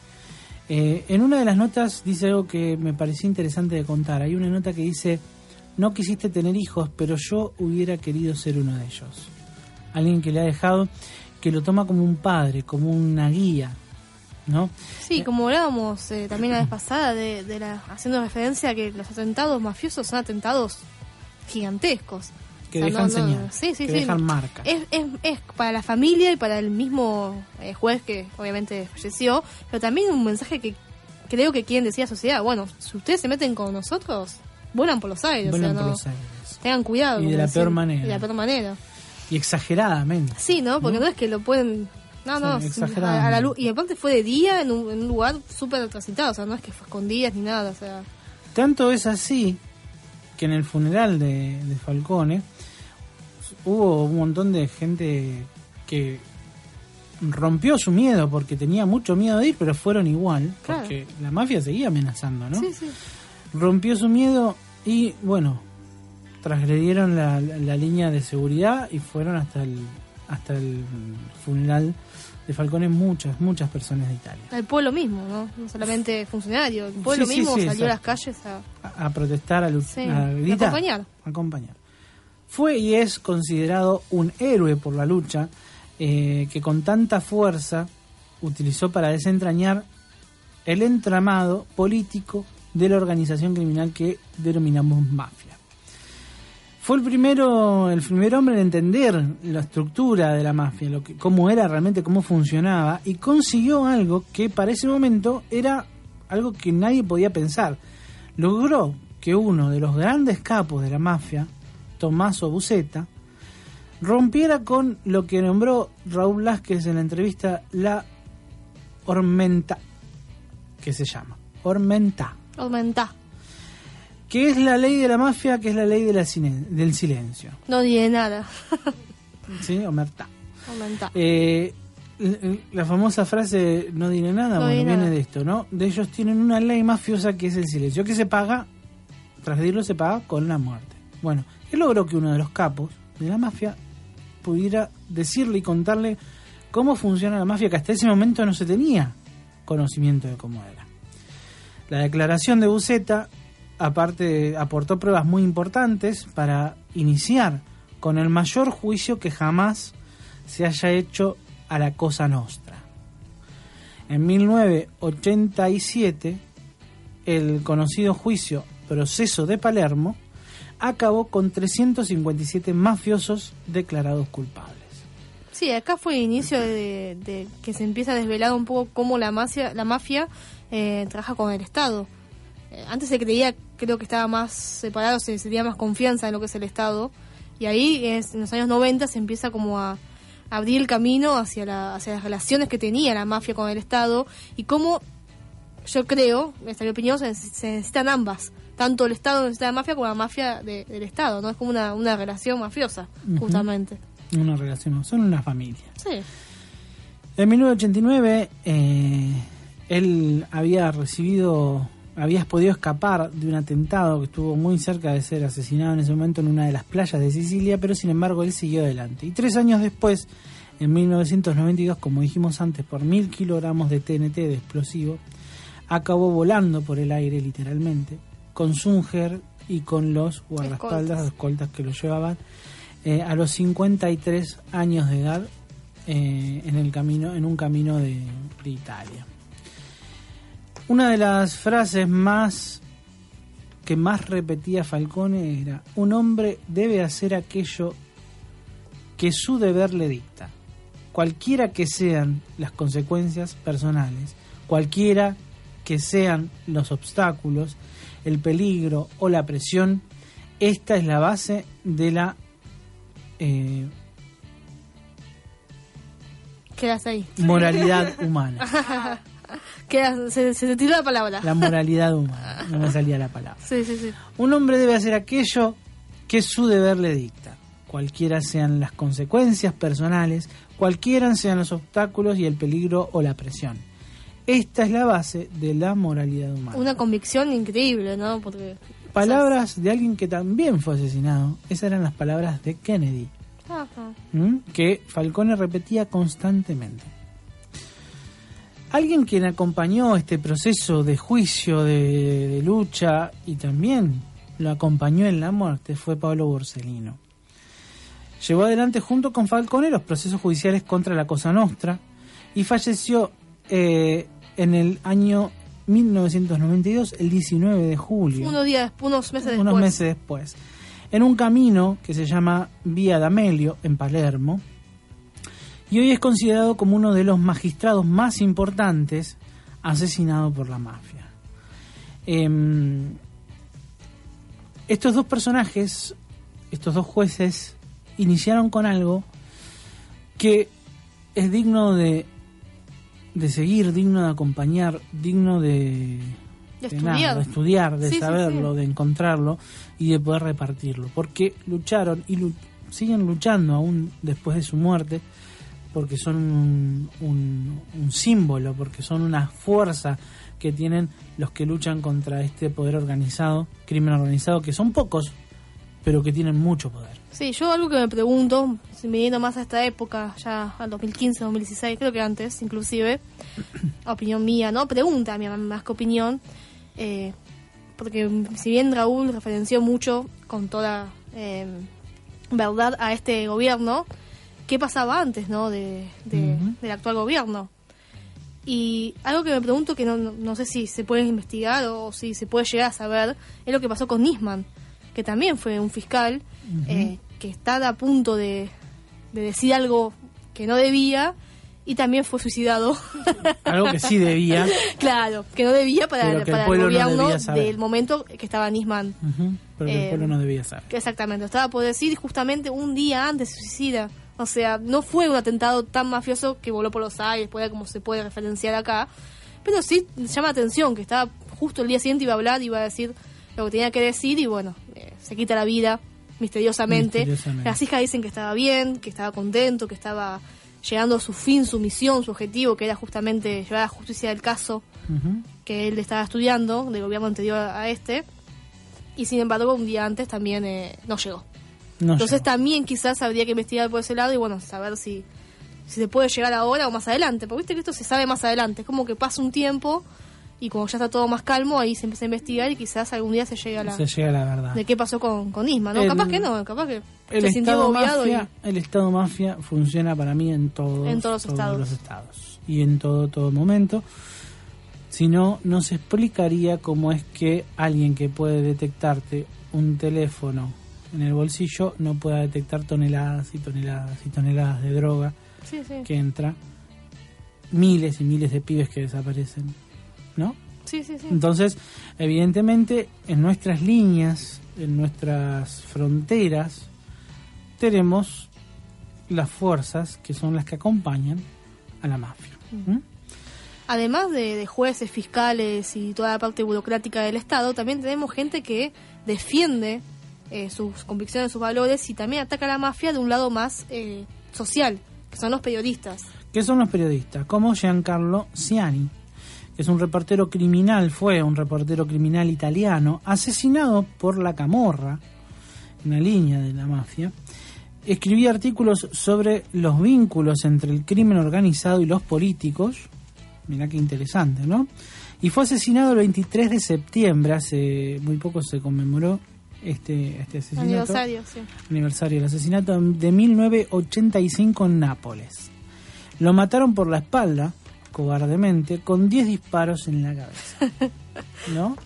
Eh, en una de las notas dice algo que me pareció interesante de contar. Hay una nota que dice, no quisiste tener hijos, pero yo hubiera querido ser uno de ellos. Alguien que le ha dejado, que lo toma como un padre, como una guía, ¿no? Sí, como hablábamos eh, también la vez pasada, de, de la, haciendo referencia a que los atentados mafiosos son atentados gigantescos. Que O sea, dejan no- no- señal, sí, sí, que sí. dejan marca. Es, es, es para la familia y para el mismo eh, juez que obviamente falleció, pero también un mensaje que creo que quieren decir a la sociedad. Bueno, si ustedes se meten con nosotros, vuelan por los aires. o Vuelan sea, por no- los aires. Tengan cuidado. Y de la peor manera. Y de la peor manera. Y exageradamente. Sí, ¿no? Porque ¿No? no, es que lo pueden... No, Sí, no, exageradamente. a, a la luz. Y aparte fue de día en un, en un lugar súper transitado, o sea, no es que fue escondidas ni nada, o sea... Tanto es así que en el funeral de, de Falcone hubo un montón de gente que rompió su miedo porque tenía mucho miedo de ir, pero fueron igual, Claro. porque la mafia seguía amenazando, ¿no? Sí, sí. Rompió su miedo y bueno, transgredieron la, la- la línea de seguridad y fueron hasta el hasta el funeral de Falcone muchas, muchas personas de Italia. El pueblo mismo, ¿no? No solamente funcionarios. El pueblo Sí, mismo sí, salió a las calles a, A, a protestar, a, lu- sí, a a gritar. acompañar. acompañar. Fue y es considerado un héroe por la lucha eh, que con tanta fuerza utilizó para desentrañar el entramado político de la organización criminal que denominamos mafia. Fue el primero, el primer hombre en entender la estructura de la mafia, lo que, cómo era realmente, cómo funcionaba, y consiguió algo que para ese momento era algo que nadie podía pensar. Logró que uno de los grandes capos de la mafia, Tommaso Busetta, rompiera con lo que nombró Raúl Vázquez en la entrevista la ormenta, que se llama. Ormenta. Aumentá. Que es la ley de la mafia, que es la ley de la cine- del silencio. No diré nada. ¿Sí? Omerta. Aumentá. Eh, la famosa frase no diré nada, No bueno, diré viene nada. de esto, ¿no? De ellos tienen una ley mafiosa que es el silencio, que se paga, tras decirlo, se paga con la muerte. Bueno, él logró que uno de los capos de la mafia pudiera decirle y contarle cómo funciona la mafia, que hasta ese momento no se tenía conocimiento de cómo era. La declaración de Buceta, aparte, aportó pruebas muy importantes para iniciar con el mayor juicio que jamás se haya hecho a la Cosa Nostra. En 1987, el conocido juicio Proceso de Palermo acabó con 357 mafiosos declarados culpables. Sí, acá fue el inicio de, que se empieza a desvelar un poco cómo la mafia, la mafia eh, trabaja con el Estado. Eh, antes se creía, creo que estaba más separado, se, se tenía más confianza en lo que es el Estado. Y ahí, es, en los años 90, se empieza como a, abrir el camino hacia, la, hacia las relaciones que tenía la mafia con el Estado y cómo, yo creo, esta es mi opinión, se, necesitan ambas. Tanto el Estado necesita la mafia como la mafia de- del Estado, ¿no? Es como una, una relación mafiosa, justamente. Una relación, son una familia. Sí. En 1989, eh, él había recibido, había podido escapar de un atentado que estuvo muy cerca de ser asesinado en ese momento en una de las playas de Sicilia, pero sin embargo él siguió adelante. Y tres años después, en 1992, como dijimos antes, por mil kilogramos de TNT de explosivo, acabó volando por el aire literalmente, con Zunger y con los guardaespaldas, Escoltas. los escoltas que lo llevaban, eh, a los 53 años de edad eh, en el camino en un camino de, de Italia una de las frases más que más repetía Falcone era un hombre debe hacer aquello que su deber le dicta cualquiera que sean las consecuencias personales cualquiera que sean los obstáculos el peligro o la presión esta es la base de la eh, Quedas ahí. moralidad humana. Se, tiró la palabra. La moralidad humana. No me salía la palabra. Sí, sí, sí. Un hombre debe hacer aquello que su deber le dicta, cualquiera sean las consecuencias personales, cualquiera sean los obstáculos y el peligro o la presión. Esta es la base de la moralidad humana. Una convicción increíble, ¿no? Porque. Palabras de alguien que también fue asesinado. Esas eran las palabras de Kennedy. Ajá. ¿m? que Falcone repetía constantemente. Alguien quien acompañó este proceso de juicio, de, de lucha y también lo acompañó en la muerte fue Pablo Borsellino. Llevó adelante junto con Falcone los procesos judiciales contra la Cosa Nostra y falleció eh, en el año 1992, el 19 de julio Unos días, unos meses después. unos meses después, en un camino que se llama Vía D'Amelio, en Palermo, y hoy es considerado como uno de los magistrados más importantes asesinado por la mafia. Em, estos dos personajes, estos dos jueces, iniciaron con algo que es digno de, de seguir, digno de acompañar, digno de, De de nada, estudiar. de estudiar, de Sí, saberlo, sí. de encontrarlo y de poder repartirlo. Porque lucharon y siguen luchando aún después de su muerte, porque son un, un- un símbolo, porque son una fuerza que tienen los que luchan contra este poder organizado, crimen organizado, que son pocos pero que tienen mucho poder. Sí, yo algo que me pregunto, si me yendo más a esta época, ya al 2015, 2016, creo que antes, inclusive, opinión mía, ¿no? Pregunta mía, más que opinión, eh, porque si bien Raúl referenció mucho, con toda eh, verdad, a este gobierno, ¿qué pasaba antes, ¿no? De, de- del actual gobierno. Y algo que me pregunto que no, no, no sé si se puede investigar o si se puede llegar a saber es lo que pasó con Nisman, que también fue un fiscal eh, que está a punto de, de decir algo que no debía y también fue suicidado. Algo que sí debía. claro, que no debía para, el el, no gobierno del momento que estaba Nisman. Pero que el Eh, pueblo no debía saber. Exactamente, estaba por decir justamente un día antes se suicida. O sea, no fue un atentado tan mafioso que voló por los aires, puede, como se puede referenciar acá. Pero sí llama la atención que estaba justo el día siguiente iba a hablar, iba a decir lo que tenía que decir y bueno, eh, se quita la vida misteriosamente. Misteriosamente. Las hijas dicen que estaba bien, que estaba contento, que estaba llegando a su fin, su misión, su objetivo, que era justamente llevar a la justicia del caso que él estaba estudiando del gobierno anterior a este y sin embargo un día antes también eh, no llegó. No Entonces también quizás habría que investigar por ese lado y bueno, saber si, si se puede llegar ahora o más adelante, porque viste que esto se sabe más adelante, es como que pasa un tiempo y cuando ya está todo más calmo ahí se empieza a investigar y quizás algún día se llega a la... se llega a la verdad. de qué pasó con, con Isma, ¿no? El- capaz que no, capaz que El se sintió obviado y... mafia, el Estado mafia funciona para mí en todos, En todos los estados. los estados y en todo todo momento. Si no, no se explicaría cómo es que alguien que puede detectarte un teléfono en el bolsillo no pueda detectar toneladas y toneladas y toneladas de droga Sí, sí. que entra, miles y miles de pibes que desaparecen, ¿no? Sí, sí, sí. Entonces, evidentemente, en nuestras líneas, en nuestras fronteras, tenemos las fuerzas que son las que acompañan a la mafia. ¿Mm? Además de, de jueces, fiscales y toda la parte burocrática del Estado, también tenemos gente que defiende eh, sus convicciones, sus valores y también ataca a la mafia de un lado más eh, social, que son los periodistas. ¿Qué son los periodistas? Como Giancarlo Ciani, que es un reportero criminal, fue un reportero criminal italiano, asesinado por la Camorra, una línea de la mafia. Escribía artículos sobre los vínculos entre el crimen organizado y los políticos. Mirá qué interesante, ¿no? Y fue asesinado el 23 de septiembre, hace muy poco se conmemoró este, este asesinato Aniversario, sí. aniversario del asesinato de 1985 en Nápoles. Lo mataron por la espalda, cobardemente, con 10 disparos en la cabeza. ¿No?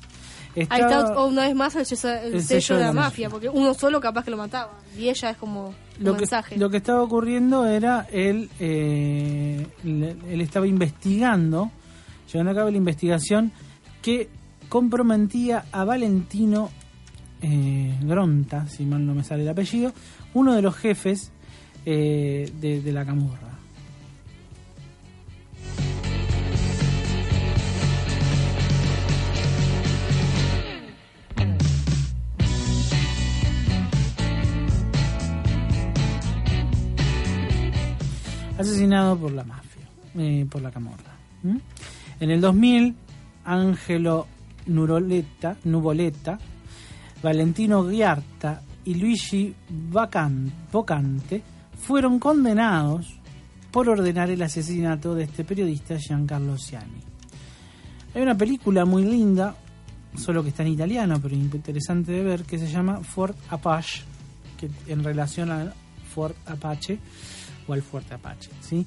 Ahí Estaba- está una vez más el, sello- el El sello de la, mafia, porque uno solo capaz que lo mataba. Y ella es como un lo que, mensaje. lo que estaba ocurriendo era él, eh, le- él estaba investigando, llevando a cabo la investigación que comprometía a Valentino eh, Gronta, si mal no me sale el apellido, uno de los jefes eh, de, la camorra. asesinado por la mafia, eh, por la camorra. En el 2000, Angelo Nuroleta, Nuvoleta, Valentino Ghiarta y Luigi Bocante fueron condenados por ordenar el asesinato de este periodista Giancarlo Ciani. Hay una película muy linda, solo que está en italiano, pero interesante de ver, que se llama Fort Apache, que en relación al Fort Apache o al Fuerte Apache. ¿sí?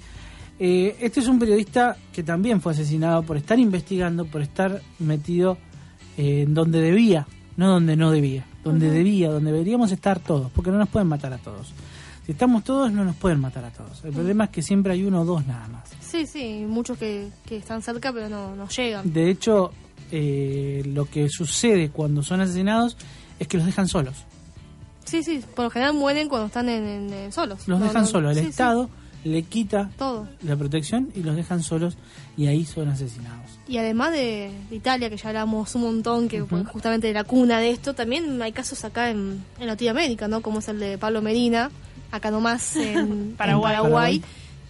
Eh, este es un periodista que también fue asesinado por estar investigando, por estar metido eh, en donde debía, no donde no debía, donde debía, donde deberíamos estar todos, porque no nos pueden matar a todos. Si estamos todos, no nos pueden matar a todos. El problema es que siempre hay uno o dos nada más. Sí, sí, muchos que, que están cerca pero no, no llegan. De hecho, eh, lo que sucede cuando son asesinados es que los dejan solos. Sí, sí, por lo general mueren cuando están en, en- en solos. Los No, dejan no- solos. El sí, sí, Estado le quita todo. la protección y los dejan solos y ahí son asesinados. Y además de, de Italia, que ya hablamos un montón, que fue justamente de la cuna de esto, también hay casos acá en, en Latinoamérica, ¿no? Como es el de Pablo Medina, acá nomás en Paraguay. en Paraguay, Paraguay.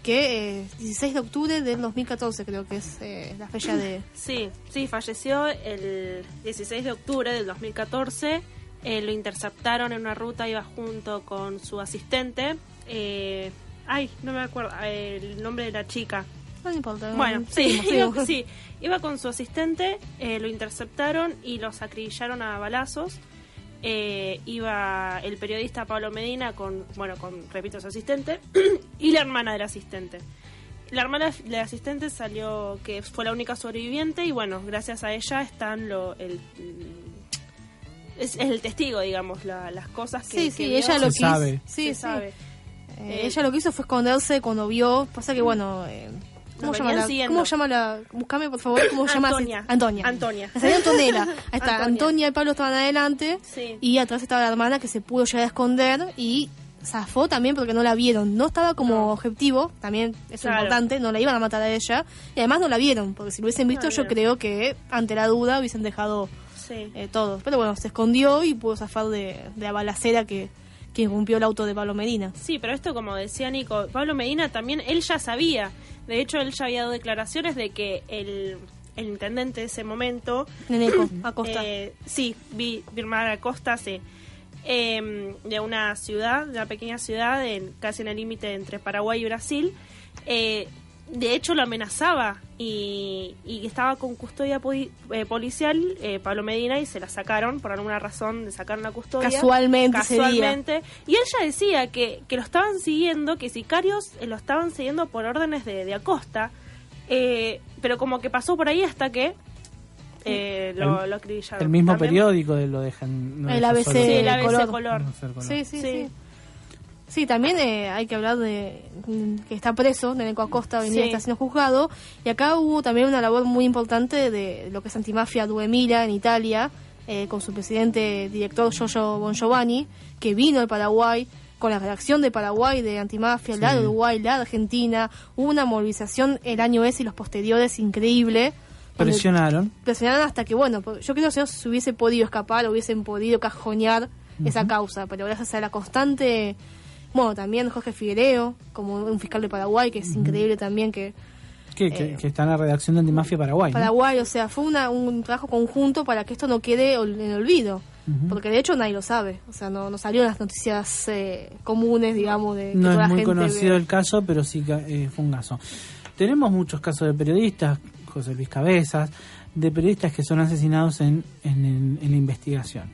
que eh, 16 de octubre del 2014 creo que es eh, la fecha de... Sí, sí, falleció el 16 de octubre del 2014 eh, lo interceptaron en una ruta, iba junto con su asistente. eh, ay, no me acuerdo el nombre de la chica. No importa. Bueno, sí, iba, sí, iba con su asistente, eh, lo interceptaron y los acribillaron a balazos. Eh, iba el periodista Pablo Medina con, bueno, con, repito, su asistente y la hermana del asistente. La hermana del asistente salió que fue la única sobreviviente y bueno, gracias a ella están lo, el, es, es el testigo, digamos, la- las cosas que, Sí, que sí, vio. ella lo Se quiso. sabe. Sí, Se sí. sabe. Eh, ella lo que hizo fue esconderse cuando vio. Pasa que, bueno. eh, ¿Cómo llama, la. ¿Cómo llama la.? Buscame, por favor, ¿cómo llama? Antonia. Antonia. Antonia. Antonella. Ahí está. Antonia. Antonia. y Pablo estaban adelante. Sí. Y atrás estaba la hermana que se pudo llegar a esconder. Y zafó también porque no la vieron. No estaba como objetivo. También es Claro. importante. No la iban a matar a ella. Y además no la vieron. Porque si lo hubiesen visto, No, yo creo que ante la duda hubiesen dejado Sí. eh, todo. Pero bueno, se escondió y pudo zafar de, de la balacera que, que irrumpió el auto de Pablo Medina. Sí, pero esto, como decía Nico, Pablo Medina también, él ya sabía. De hecho, él ya había dado declaraciones de que el, el intendente de ese momento. Neneco, Acosta. eh, sí, Vi- Birmar Acosta, sí. eh, de una ciudad, de una pequeña ciudad, en, casi en el límite entre Paraguay y Brasil. eh, de hecho, lo amenazaba y, y estaba con custodia poli- eh, policial, eh, Pablo Medina, y se la sacaron por alguna razón de sacar la custodia. Casualmente. Casualmente. Y él ya decía que, que lo estaban siguiendo, que sicarios eh, lo estaban siguiendo por órdenes de, de Acosta, eh, pero como que pasó por ahí hasta que eh, lo, El- lo acribillaron. El mismo También- periódico de lo dejan. no El ABC, el ABC color. color. no hacer color. Sí, sí, Sí. sí. Sí, también eh, hay que hablar de mm, que está preso, Neneco Acosta, venía Sí. está siendo juzgado. Y acá hubo también una labor muy importante de lo que es antimafia Duemila en Italia, eh, con su presidente director Giorgio Bon Giovanni, que vino al Paraguay con la redacción de Paraguay de antimafia, la de Uruguay, la de Argentina. Hubo una movilización el año ese y los posteriores increíble. Presionaron. presionaron hasta que, bueno, porque yo creo que si no se hubiese podido escapar, hubiesen podido cajonear esa causa, pero gracias a la constante, bueno, también Jorge Figuereo, como un fiscal de Paraguay, que es increíble también que Que, que, Eh, que está en la redacción de Antimafia Paraguay. ¿no? Paraguay, o sea, fue una, un trabajo conjunto para que esto no quede en olvido, Ujú. porque de hecho nadie lo sabe, o sea, no, no salió en las noticias eh, comunes, digamos, de que No toda es muy gente conocido ve. el caso, pero sí eh, fue un caso. Tenemos muchos casos de periodistas, José Luis Cabezas, de periodistas que son asesinados en, en, en- en la investigación.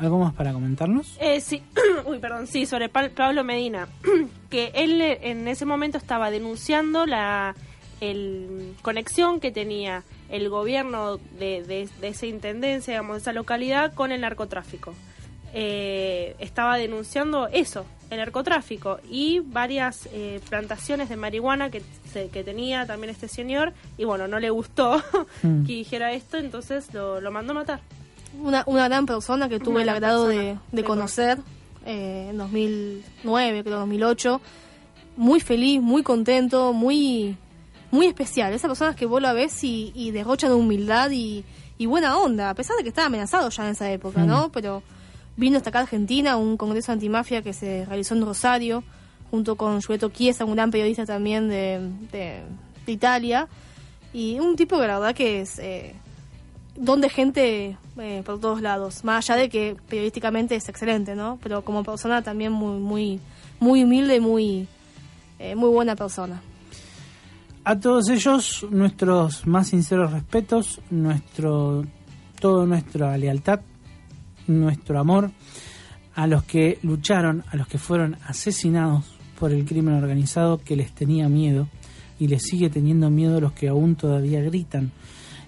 ¿Algo más para comentarnos? Eh, sí, uy, perdón, sí, sobre Pa- Pablo Medina, que él eh, en ese momento estaba denunciando la el conexión que tenía el gobierno de, de, de esa intendencia, digamos, de esa localidad con el narcotráfico. Eh, estaba denunciando eso, el narcotráfico, y varias eh, plantaciones de marihuana que, se- que tenía también este señor, y bueno, no le gustó Mm. que dijera esto, entonces lo, lo mandó a matar. Una, una gran persona que tuve Una el agrado de, de conocer eh, en 2009, creo 2008. Muy feliz, muy contento, muy muy especial. Esas personas que vos la ves y, y derrochan humildad y, y buena onda, a pesar de que estaba amenazado ya en esa época, ¿no? Pero vino hasta acá a Argentina, un congreso antimafia que se realizó en Rosario, junto con Julietto Chiesa, un gran periodista también de, de, de Italia. Y un tipo que la verdad que es... Eh, don de gente eh, por todos lados, más allá de que periodísticamente es excelente, ¿no? Pero como persona también muy muy muy humilde muy eh, muy buena persona. A todos ellos, nuestros más sinceros respetos, nuestro toda nuestra lealtad, nuestro amor a los que lucharon, a los que fueron asesinados por el crimen organizado que les tenía miedo y les sigue teniendo miedo a los que aún todavía gritan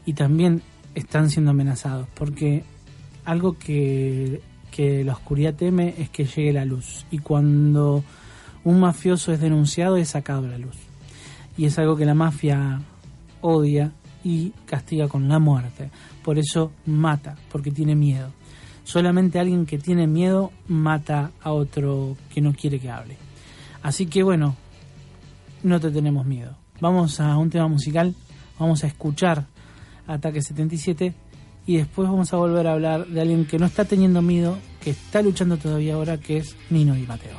y también están siendo amenazados, porque algo que, que la oscuridad teme es que llegue la luz y cuando un mafioso es denunciado es sacado la luz y es algo que la mafia odia y castiga con la muerte. Por eso mata, porque tiene miedo. Solamente alguien que tiene miedo mata a otro que no quiere que hable. Así que bueno, no te tenemos miedo. Vamos a un tema musical, vamos a escuchar Ataque 77 y después vamos a volver a hablar de alguien que no está teniendo miedo, que está luchando todavía ahora, que es Nino y Mateo.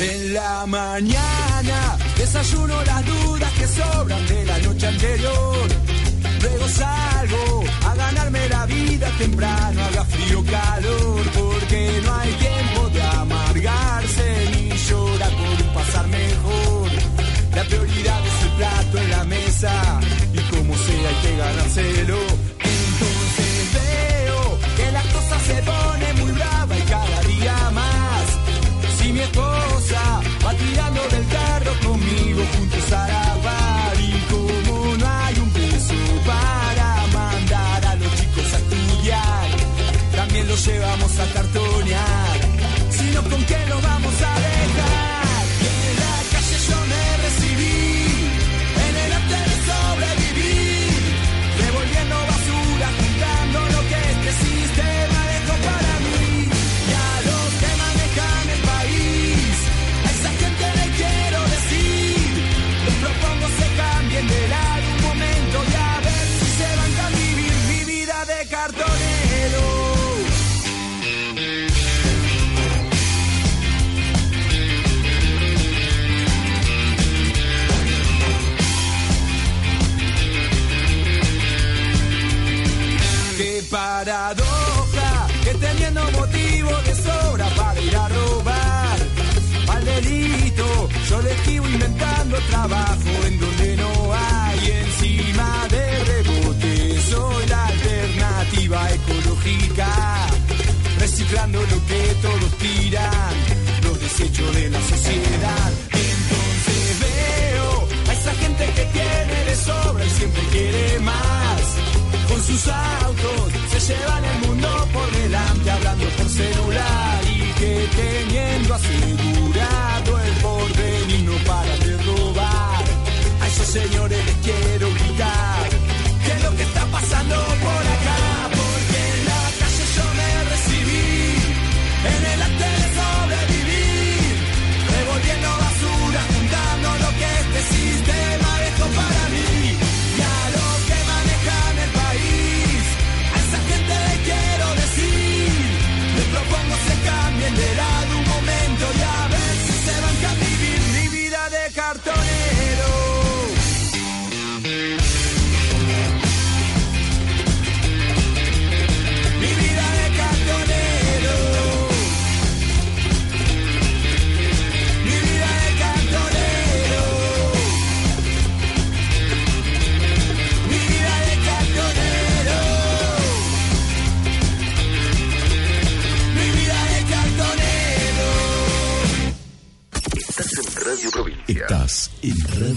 En la mañana desayuno las dudas que sobran de la noche anterior. Luego salgo a ganarme la vida temprano, haga frío o calor, porque no hay tiempo de amargarse ni llorar por un pasar mejor. La prioridad es el plato en la mesa y como sea hay que ganárselo. Entonces veo que la cosa se pone muy brava inventando trabajo en donde no hay encima de rebote. Soy la alternativa ecológica, reciclando lo que todos tiran, los desechos de la sociedad. Entonces veo a esa gente que tiene de sobra y siempre quiere más con sus autos se llevan el mundo por delante hablando por celular y que teniendo asegurado señores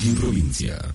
Radio Provincia.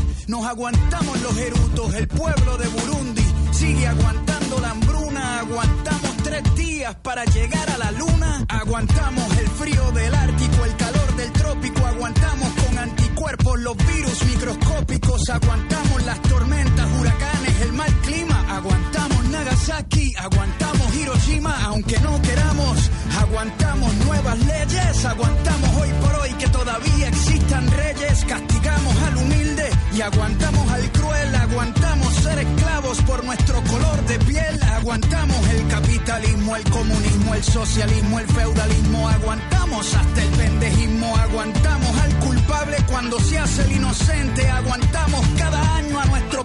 Nos aguantamos los erutos, el pueblo de Burundi sigue aguantando la hambruna. Aguantamos tres días para llegar a la luna. Aguantamos el frío del Ártico, el calor del trópico. Aguantamos con anticuerpos los virus microscópicos. Aguantamos las tormentas, huracanes, el mal clima. Aguantamos Nagasaki, aguantamos Hiroshima, aunque no queramos. Aguantamos nuevas leyes, aguantamos hoy por hoy que todavía existan reyes. Castigamos al humilde y aguantamos al cruel. Aguantamos ser esclavos por nuestro color de piel. Aguantamos el capitalismo, el comunismo, el socialismo, el feudalismo. Aguantamos hasta el pendejismo. Aguantamos al culpable cuando se hace el inocente. Aguantamos cada año a nuestro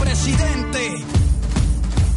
presidente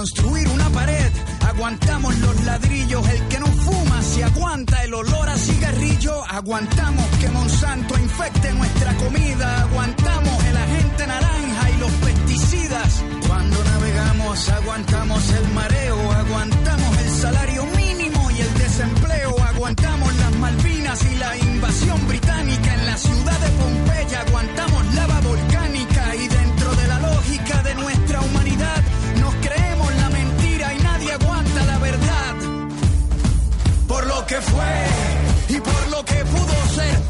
construir una pared. Aguantamos los ladrillos, el que no fuma si aguanta el olor a cigarrillo. Aguantamos que Monsanto infecte nuestra comida. Aguantamos el agente naranja y los pesticidas. Cuando navegamos, aguantamos el mareo. Aguantamos el salario mínimo y el desempleo. Aguantamos las Malvinas y la invasión británica en la ciudad de Pompeya. Aguantamos lava que fue y por lo que pudo ser,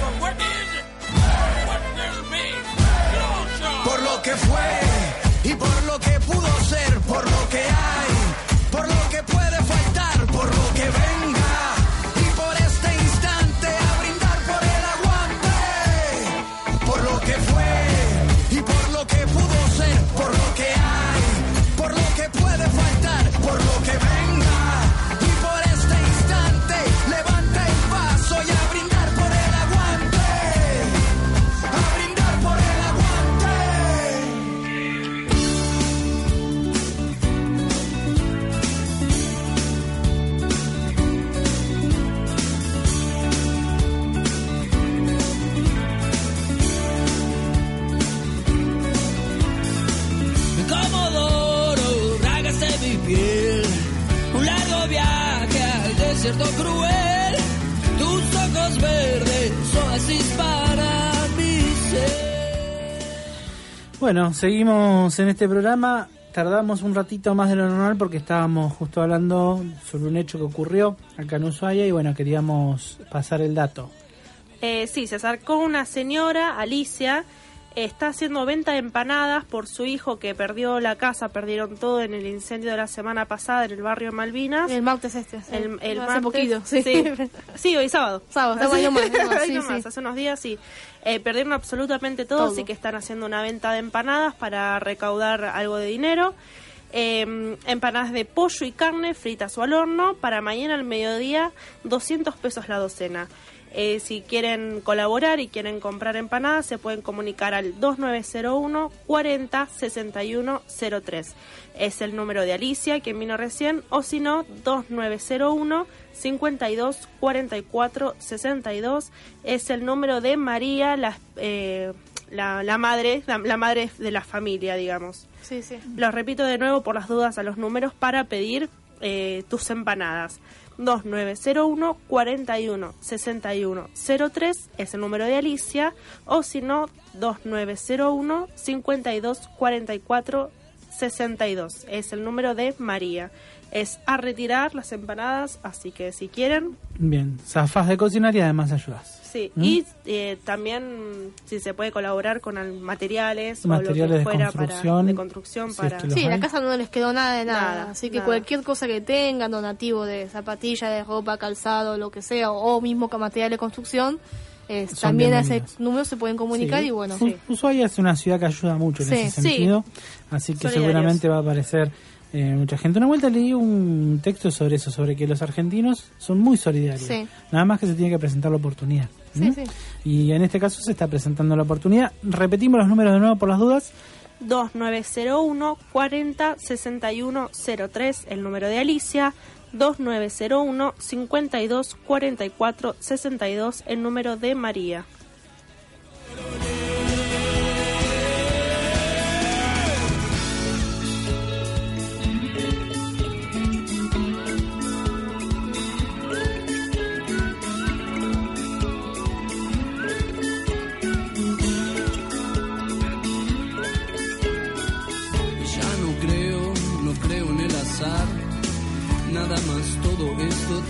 Fue y por lo que pudo ser, por lo que hay, por lo que puede faltar, Bueno, seguimos en este programa. Tardamos un ratito más de lo normal porque estábamos justo hablando sobre un hecho que ocurrió acá en Ushuaia y bueno, queríamos pasar el dato. Eh, sí, se acercó una señora, Alicia, está haciendo venta de empanadas por su hijo que perdió la casa, perdieron todo en el incendio de la semana pasada en el barrio Malvinas. El martes este. sí. El, el Hace martes, poquito, sí. sí. Sí, hoy sábado. Sábado, Ahí sí, nomás, sí. hace unos días sí. Eh, perdieron absolutamente todo, Todo. así que están haciendo una venta de empanadas para recaudar algo de dinero. Eh, empanadas de pollo y carne fritas o al horno para mañana al mediodía 200 pesos la docena. Eh, si quieren colaborar y quieren comprar empanadas, se pueden comunicar al 2901 40 61 03. Es el número de Alicia, quien vino recién, o si no, 2901 52 44 62. Es el número de María, la, eh, la, la madre, la, la madre de la familia, digamos. Sí, sí. Los repito de nuevo por las dudas a los números para pedir eh, tus empanadas. 2901 41 61 03 es el número de Alicia o si no 2901 52 44 62 es el número de María. Es a retirar las empanadas, así que si quieren, Bien, zafás de cocinar y además ayudas. Sí. ¿Mm? Y eh, también si se puede colaborar con al- materiales, o lo Materiales que de fuera construcción, para, de construcción si para... es que los Sí, la casa no les quedó nada de nada. Nada, así que nada. cualquier cosa que tengan, donativo de zapatillas, de ropa, calzado, lo que sea, o mismo que material de construcción, eh, también a ese número se pueden comunicar Sí. y bueno. Ushuaia es una ciudad que ayuda mucho en Sí, ese sí. sentido, así que Solidarios. seguramente va a aparecer eh, mucha gente. Una vuelta leí un texto sobre eso, sobre que los argentinos son muy solidarios. Sí. Nada más que se tiene que presentar la oportunidad. Sí, ¿Mm? sí. Y en este caso se está presentando la oportunidad. Repetimos los números de nuevo por las dudas. 2901 40 61 03, el número de Alicia. 2901 52 44 62, el número de María.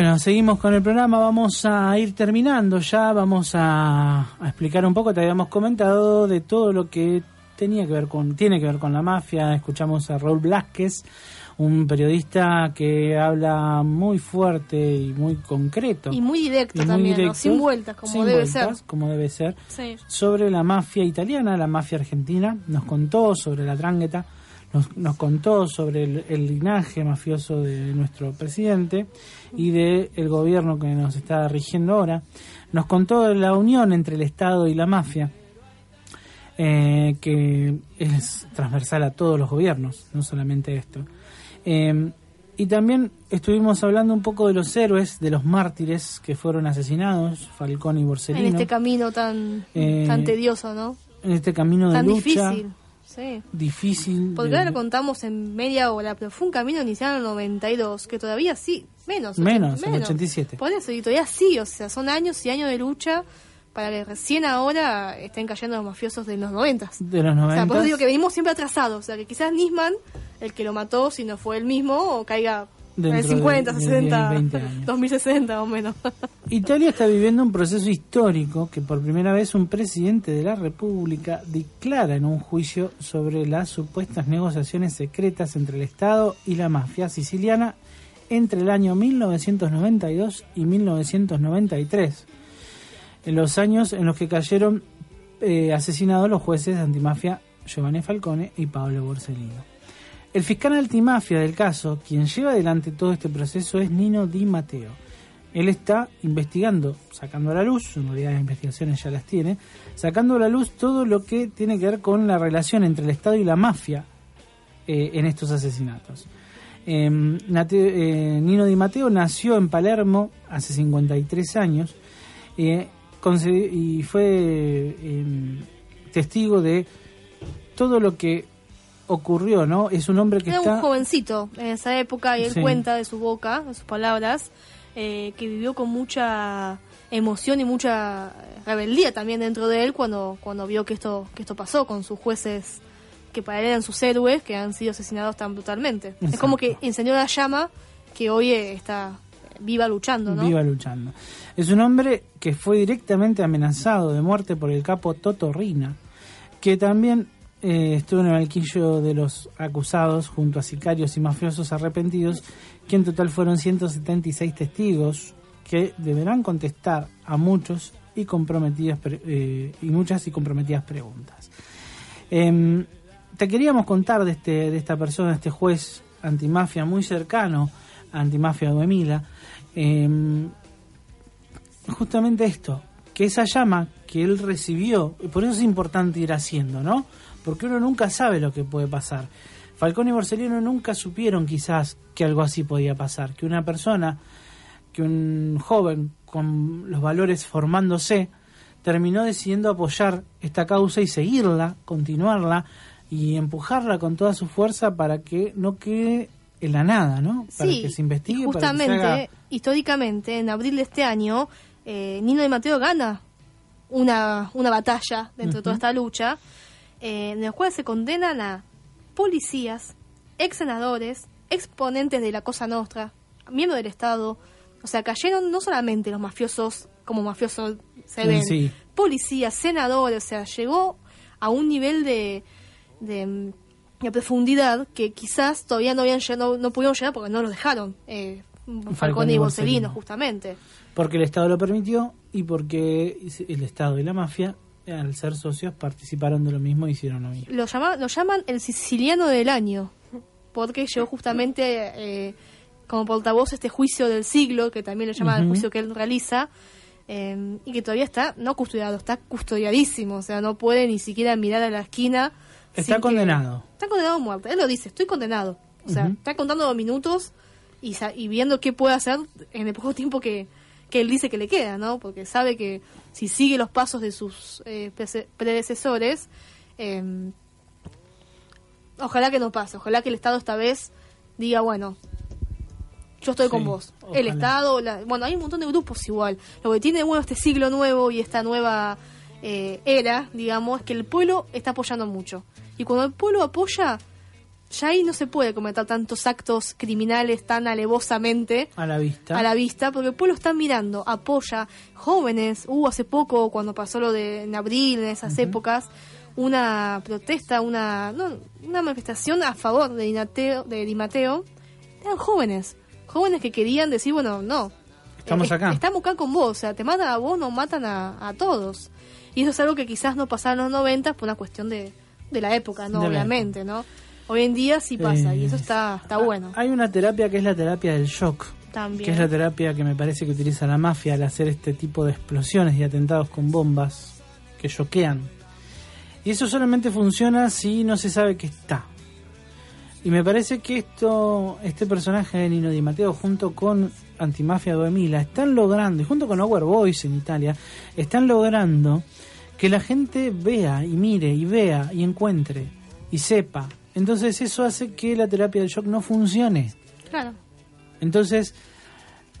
Bueno, seguimos con el programa, vamos a ir terminando ya, vamos a, a explicar un poco, te habíamos comentado de todo lo que tenía que ver con, tiene que ver con la mafia, escuchamos a Raúl Blasquez, un periodista que habla muy fuerte y muy concreto. Y muy directo Y muy también, sin vueltas, como sin debe vueltas, ser. como debe ser, Sí. sobre la mafia italiana, la mafia argentina, nos contó sobre la drangheta, nos, nos contó sobre el, el linaje mafioso de nuestro presidente y de el gobierno que nos está rigiendo ahora, nos contó de la unión entre el Estado y la mafia, eh, que es transversal a todos los gobiernos, no solamente esto. Eh, y también estuvimos hablando un poco de los héroes, de los mártires que fueron asesinados, Falcón y Borsellino. En este camino tan, Eh, tan tedioso, ¿no? en este camino de Tan lucha difícil. Sí. difícil. Porque de- ahora lo contamos en media hora, pero fue un camino iniciado en el 92, que todavía sí, menos. Menos, en el 87. Por eso, y todavía sí, o sea, son años y años de lucha para que recién ahora estén cayendo los mafiosos de los 90. de los O sea, 90. por eso digo que venimos siempre atrasados, o sea, que quizás Nisman, el que lo mató, si no fue el mismo, o caiga en el Dentro de- 50, de 60, 20 años. 2060 o menos. Italia está viviendo un proceso histórico que por primera vez un presidente de la República declara en un juicio sobre las supuestas negociaciones secretas entre el Estado y la mafia siciliana entre el año 1992 y 1993, en los años en los que cayeron eh, asesinados los jueces antimafia Giovanni Falcone y Pablo Borsellino. El fiscal antimafia del caso, quien lleva adelante todo este proceso, es Nino Di Matteo. Él está investigando, sacando a la luz, en realidad las investigaciones ya las tiene, sacando a la luz todo lo que tiene que ver con la relación entre el Estado y la mafia eh, en estos asesinatos. Nate- eh, Nino Di Matteo nació en Palermo hace 53 años eh, y fue eh, testigo de todo lo que ocurrió, ¿no? Es un hombre que Era está... un jovencito en esa época y él Sí. cuenta de su boca, de sus palabras, eh, que vivió con mucha emoción y mucha rebeldía también dentro de él cuando, cuando vio que esto, que esto pasó con sus jueces que para él eran sus héroes que han sido asesinados tan brutalmente. Es como que encendió la llama que hoy eh, está eh, viva luchando, ¿no? Viva luchando. Es un hombre que fue directamente amenazado de muerte por el capo Toto Rina, que también eh, estuvo en el banquillo de los acusados junto a sicarios y mafiosos arrepentidos, que en total fueron 176 testigos que deberán contestar a muchos y comprometidas eh, y muchas y comprometidas preguntas. Em, te queríamos contar de este de esta persona, este juez antimafia muy cercano Antimafia Duemila, em, justamente esto, que esa llama que él recibió, por eso es importante ir haciendo, ¿no? Porque uno nunca sabe lo que puede pasar. Falcón y Borsellino nunca supieron quizás que algo así podía pasar, que una persona, que un joven con los valores formándose, terminó decidiendo apoyar esta causa y seguirla, continuarla y empujarla con toda su fuerza para que no quede en la nada, ¿no? Para Sí, que se investigue, y para que se justamente, haga- históricamente, en abril de este año, eh, Nino de Mateo gana una, una batalla dentro de toda esta lucha, eh, en la cual se condenan a policías, ex senadores, exponentes de la Cosa Nostra, miembros del Estado. O sea, cayeron no solamente los mafiosos como mafiosos se ven. Sí. Policías, senadores, o sea, llegó a un nivel de, de, de profundidad que quizás todavía no habían llegado, no, pudieron llegar porque no los dejaron eh, Falcone y Borsellino, justamente. Porque el Estado lo permitió y porque el Estado y la mafia, al ser socios, participaron de lo mismo y hicieron lo mismo. Lo, llama, lo llaman el siciliano del año, porque llegó justamente eh, como portavoz este juicio del siglo, que también lo llaman el juicio que él realiza, eh, y que todavía está no custodiado, está custodiadísimo, o sea, no puede ni siquiera mirar a la esquina. Está que- condenado. Está condenado a muerte, él lo dice, estoy condenado. O sea, está contando los minutos y, y viendo qué puede hacer en el poco tiempo que, que él dice que le queda, ¿no? Porque sabe que si sigue los pasos de sus eh, predecesores, eh, ojalá que no pase, ojalá que el Estado esta vez diga, bueno, yo estoy con vos. El. Estado, la- bueno, hay un montón de grupos igual. Lo que tiene bueno este siglo nuevo y esta nueva eh, era, digamos, es que el pueblo está apoyando mucho. Y cuando el pueblo apoya, ya ahí no se puede cometer tantos actos criminales tan alevosamente A la vista. a la vista, porque el pueblo está mirando, apoya jóvenes. Hubo hace poco, cuando pasó lo de en abril, en esas épocas, una protesta, una no, una manifestación a favor de Di Mateo, de Di Mateo. Eran jóvenes, jóvenes que querían decir, bueno, no. Estamos eh, acá. Estamos acá con vos, o sea, te matan a vos, no matan a, a todos. Y eso es algo que quizás no pasaba en los 90 por una cuestión de, de la época, ¿no? De Obviamente, ¿no? Hoy en día sí pasa y Eh, eso está, está bueno. Hay una terapia que es la terapia del shock. También. Que es la terapia que me parece que utiliza la mafia al hacer este tipo de explosiones y atentados con bombas que choquean. Y eso solamente funciona si no se sabe que está. Y me parece que esto, este personaje de Nino Di Matteo junto con Antimafia 2000 están logrando, y junto con Our Boys en Italia, están logrando que la gente vea y mire y vea y encuentre y sepa. Entonces eso hace que la terapia del shock no funcione. Claro. Entonces,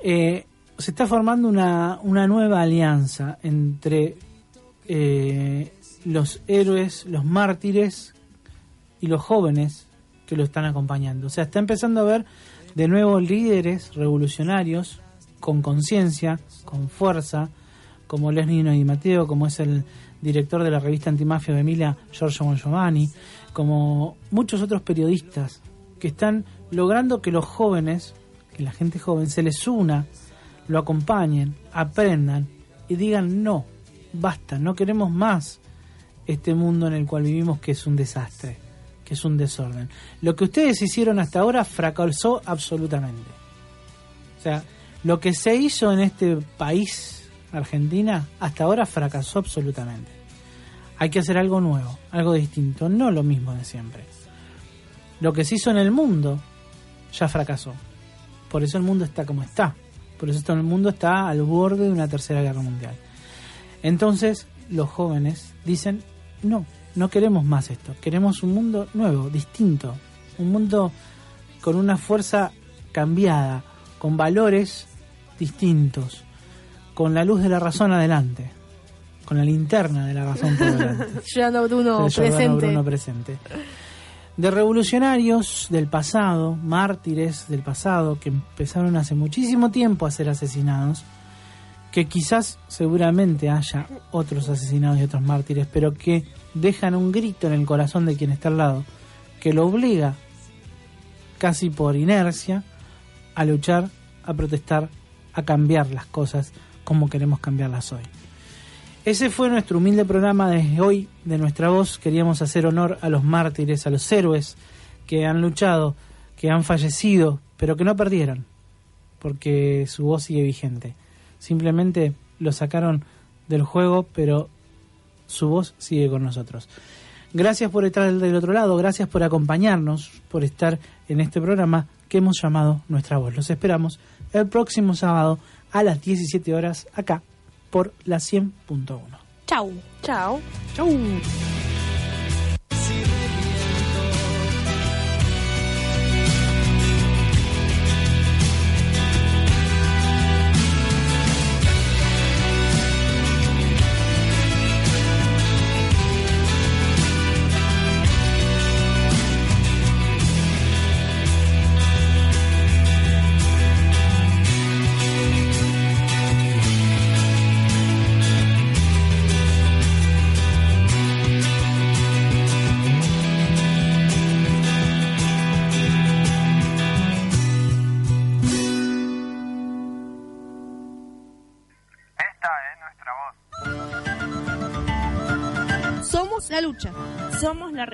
eh, se está formando una, una nueva alianza entre eh, los héroes, los mártires y los jóvenes que lo están acompañando. O sea, está empezando a ver de nuevo líderes revolucionarios con conciencia, con fuerza, como Leslie Di Matteo, como es el director de la revista Antimafia de Emilia, Giorgio Mongiovanni, como muchos otros periodistas que están logrando que los jóvenes, que la gente joven se les una, lo acompañen, aprendan y digan no, basta, no queremos más este mundo en el cual vivimos que es un desastre, que es un desorden. Lo que ustedes hicieron hasta ahora fracasó absolutamente. O sea, lo que se hizo en este país, Argentina, hasta ahora fracasó absolutamente. Hay que hacer algo nuevo, algo distinto, no lo mismo de siempre. Lo que se hizo en el mundo ya fracasó. Por eso el mundo está como está. Por eso todo el mundo está al borde de una tercera guerra mundial. Entonces, los jóvenes dicen, no, no queremos más esto. Queremos un mundo nuevo, distinto. Un mundo con una fuerza cambiada, con valores distintos, con la luz de la razón adelante, con la linterna de la razón por delante. Giordano Bruno presente. Bruno presente. De revolucionarios del pasado, mártires del pasado, que empezaron hace muchísimo tiempo a ser asesinados, que quizás seguramente haya otros asesinados y otros mártires, pero que dejan un grito en el corazón de quien está al lado, que lo obliga, casi por inercia, a luchar, a protestar, a cambiar las cosas como queremos cambiarlas hoy. Ese fue nuestro humilde programa de hoy, de nuestra voz. Queríamos hacer honor a los mártires, a los héroes que han luchado, que han fallecido, pero que no perdieron, porque su voz sigue vigente. Simplemente lo sacaron del juego, pero su voz sigue con nosotros. Gracias por estar del otro lado, gracias por acompañarnos, por estar en este programa que hemos llamado Nuestra Voz. Los esperamos el próximo sábado a las 17 horas acá por la 100.1. Chau. Chao. Chau.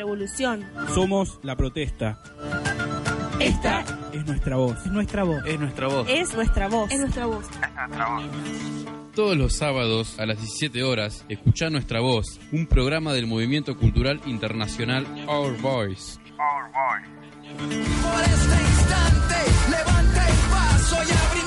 Revolución. Somos la protesta. Esta es nuestra voz. Es nuestra voz. Es nuestra voz. Es nuestra voz. Es nuestra voz. Es nuestra voz. Todos los sábados a las 17 horas, escucha Nuestra Voz, un programa del movimiento cultural internacional Our Voice. Our voice. Por este instante, levanta el paso y a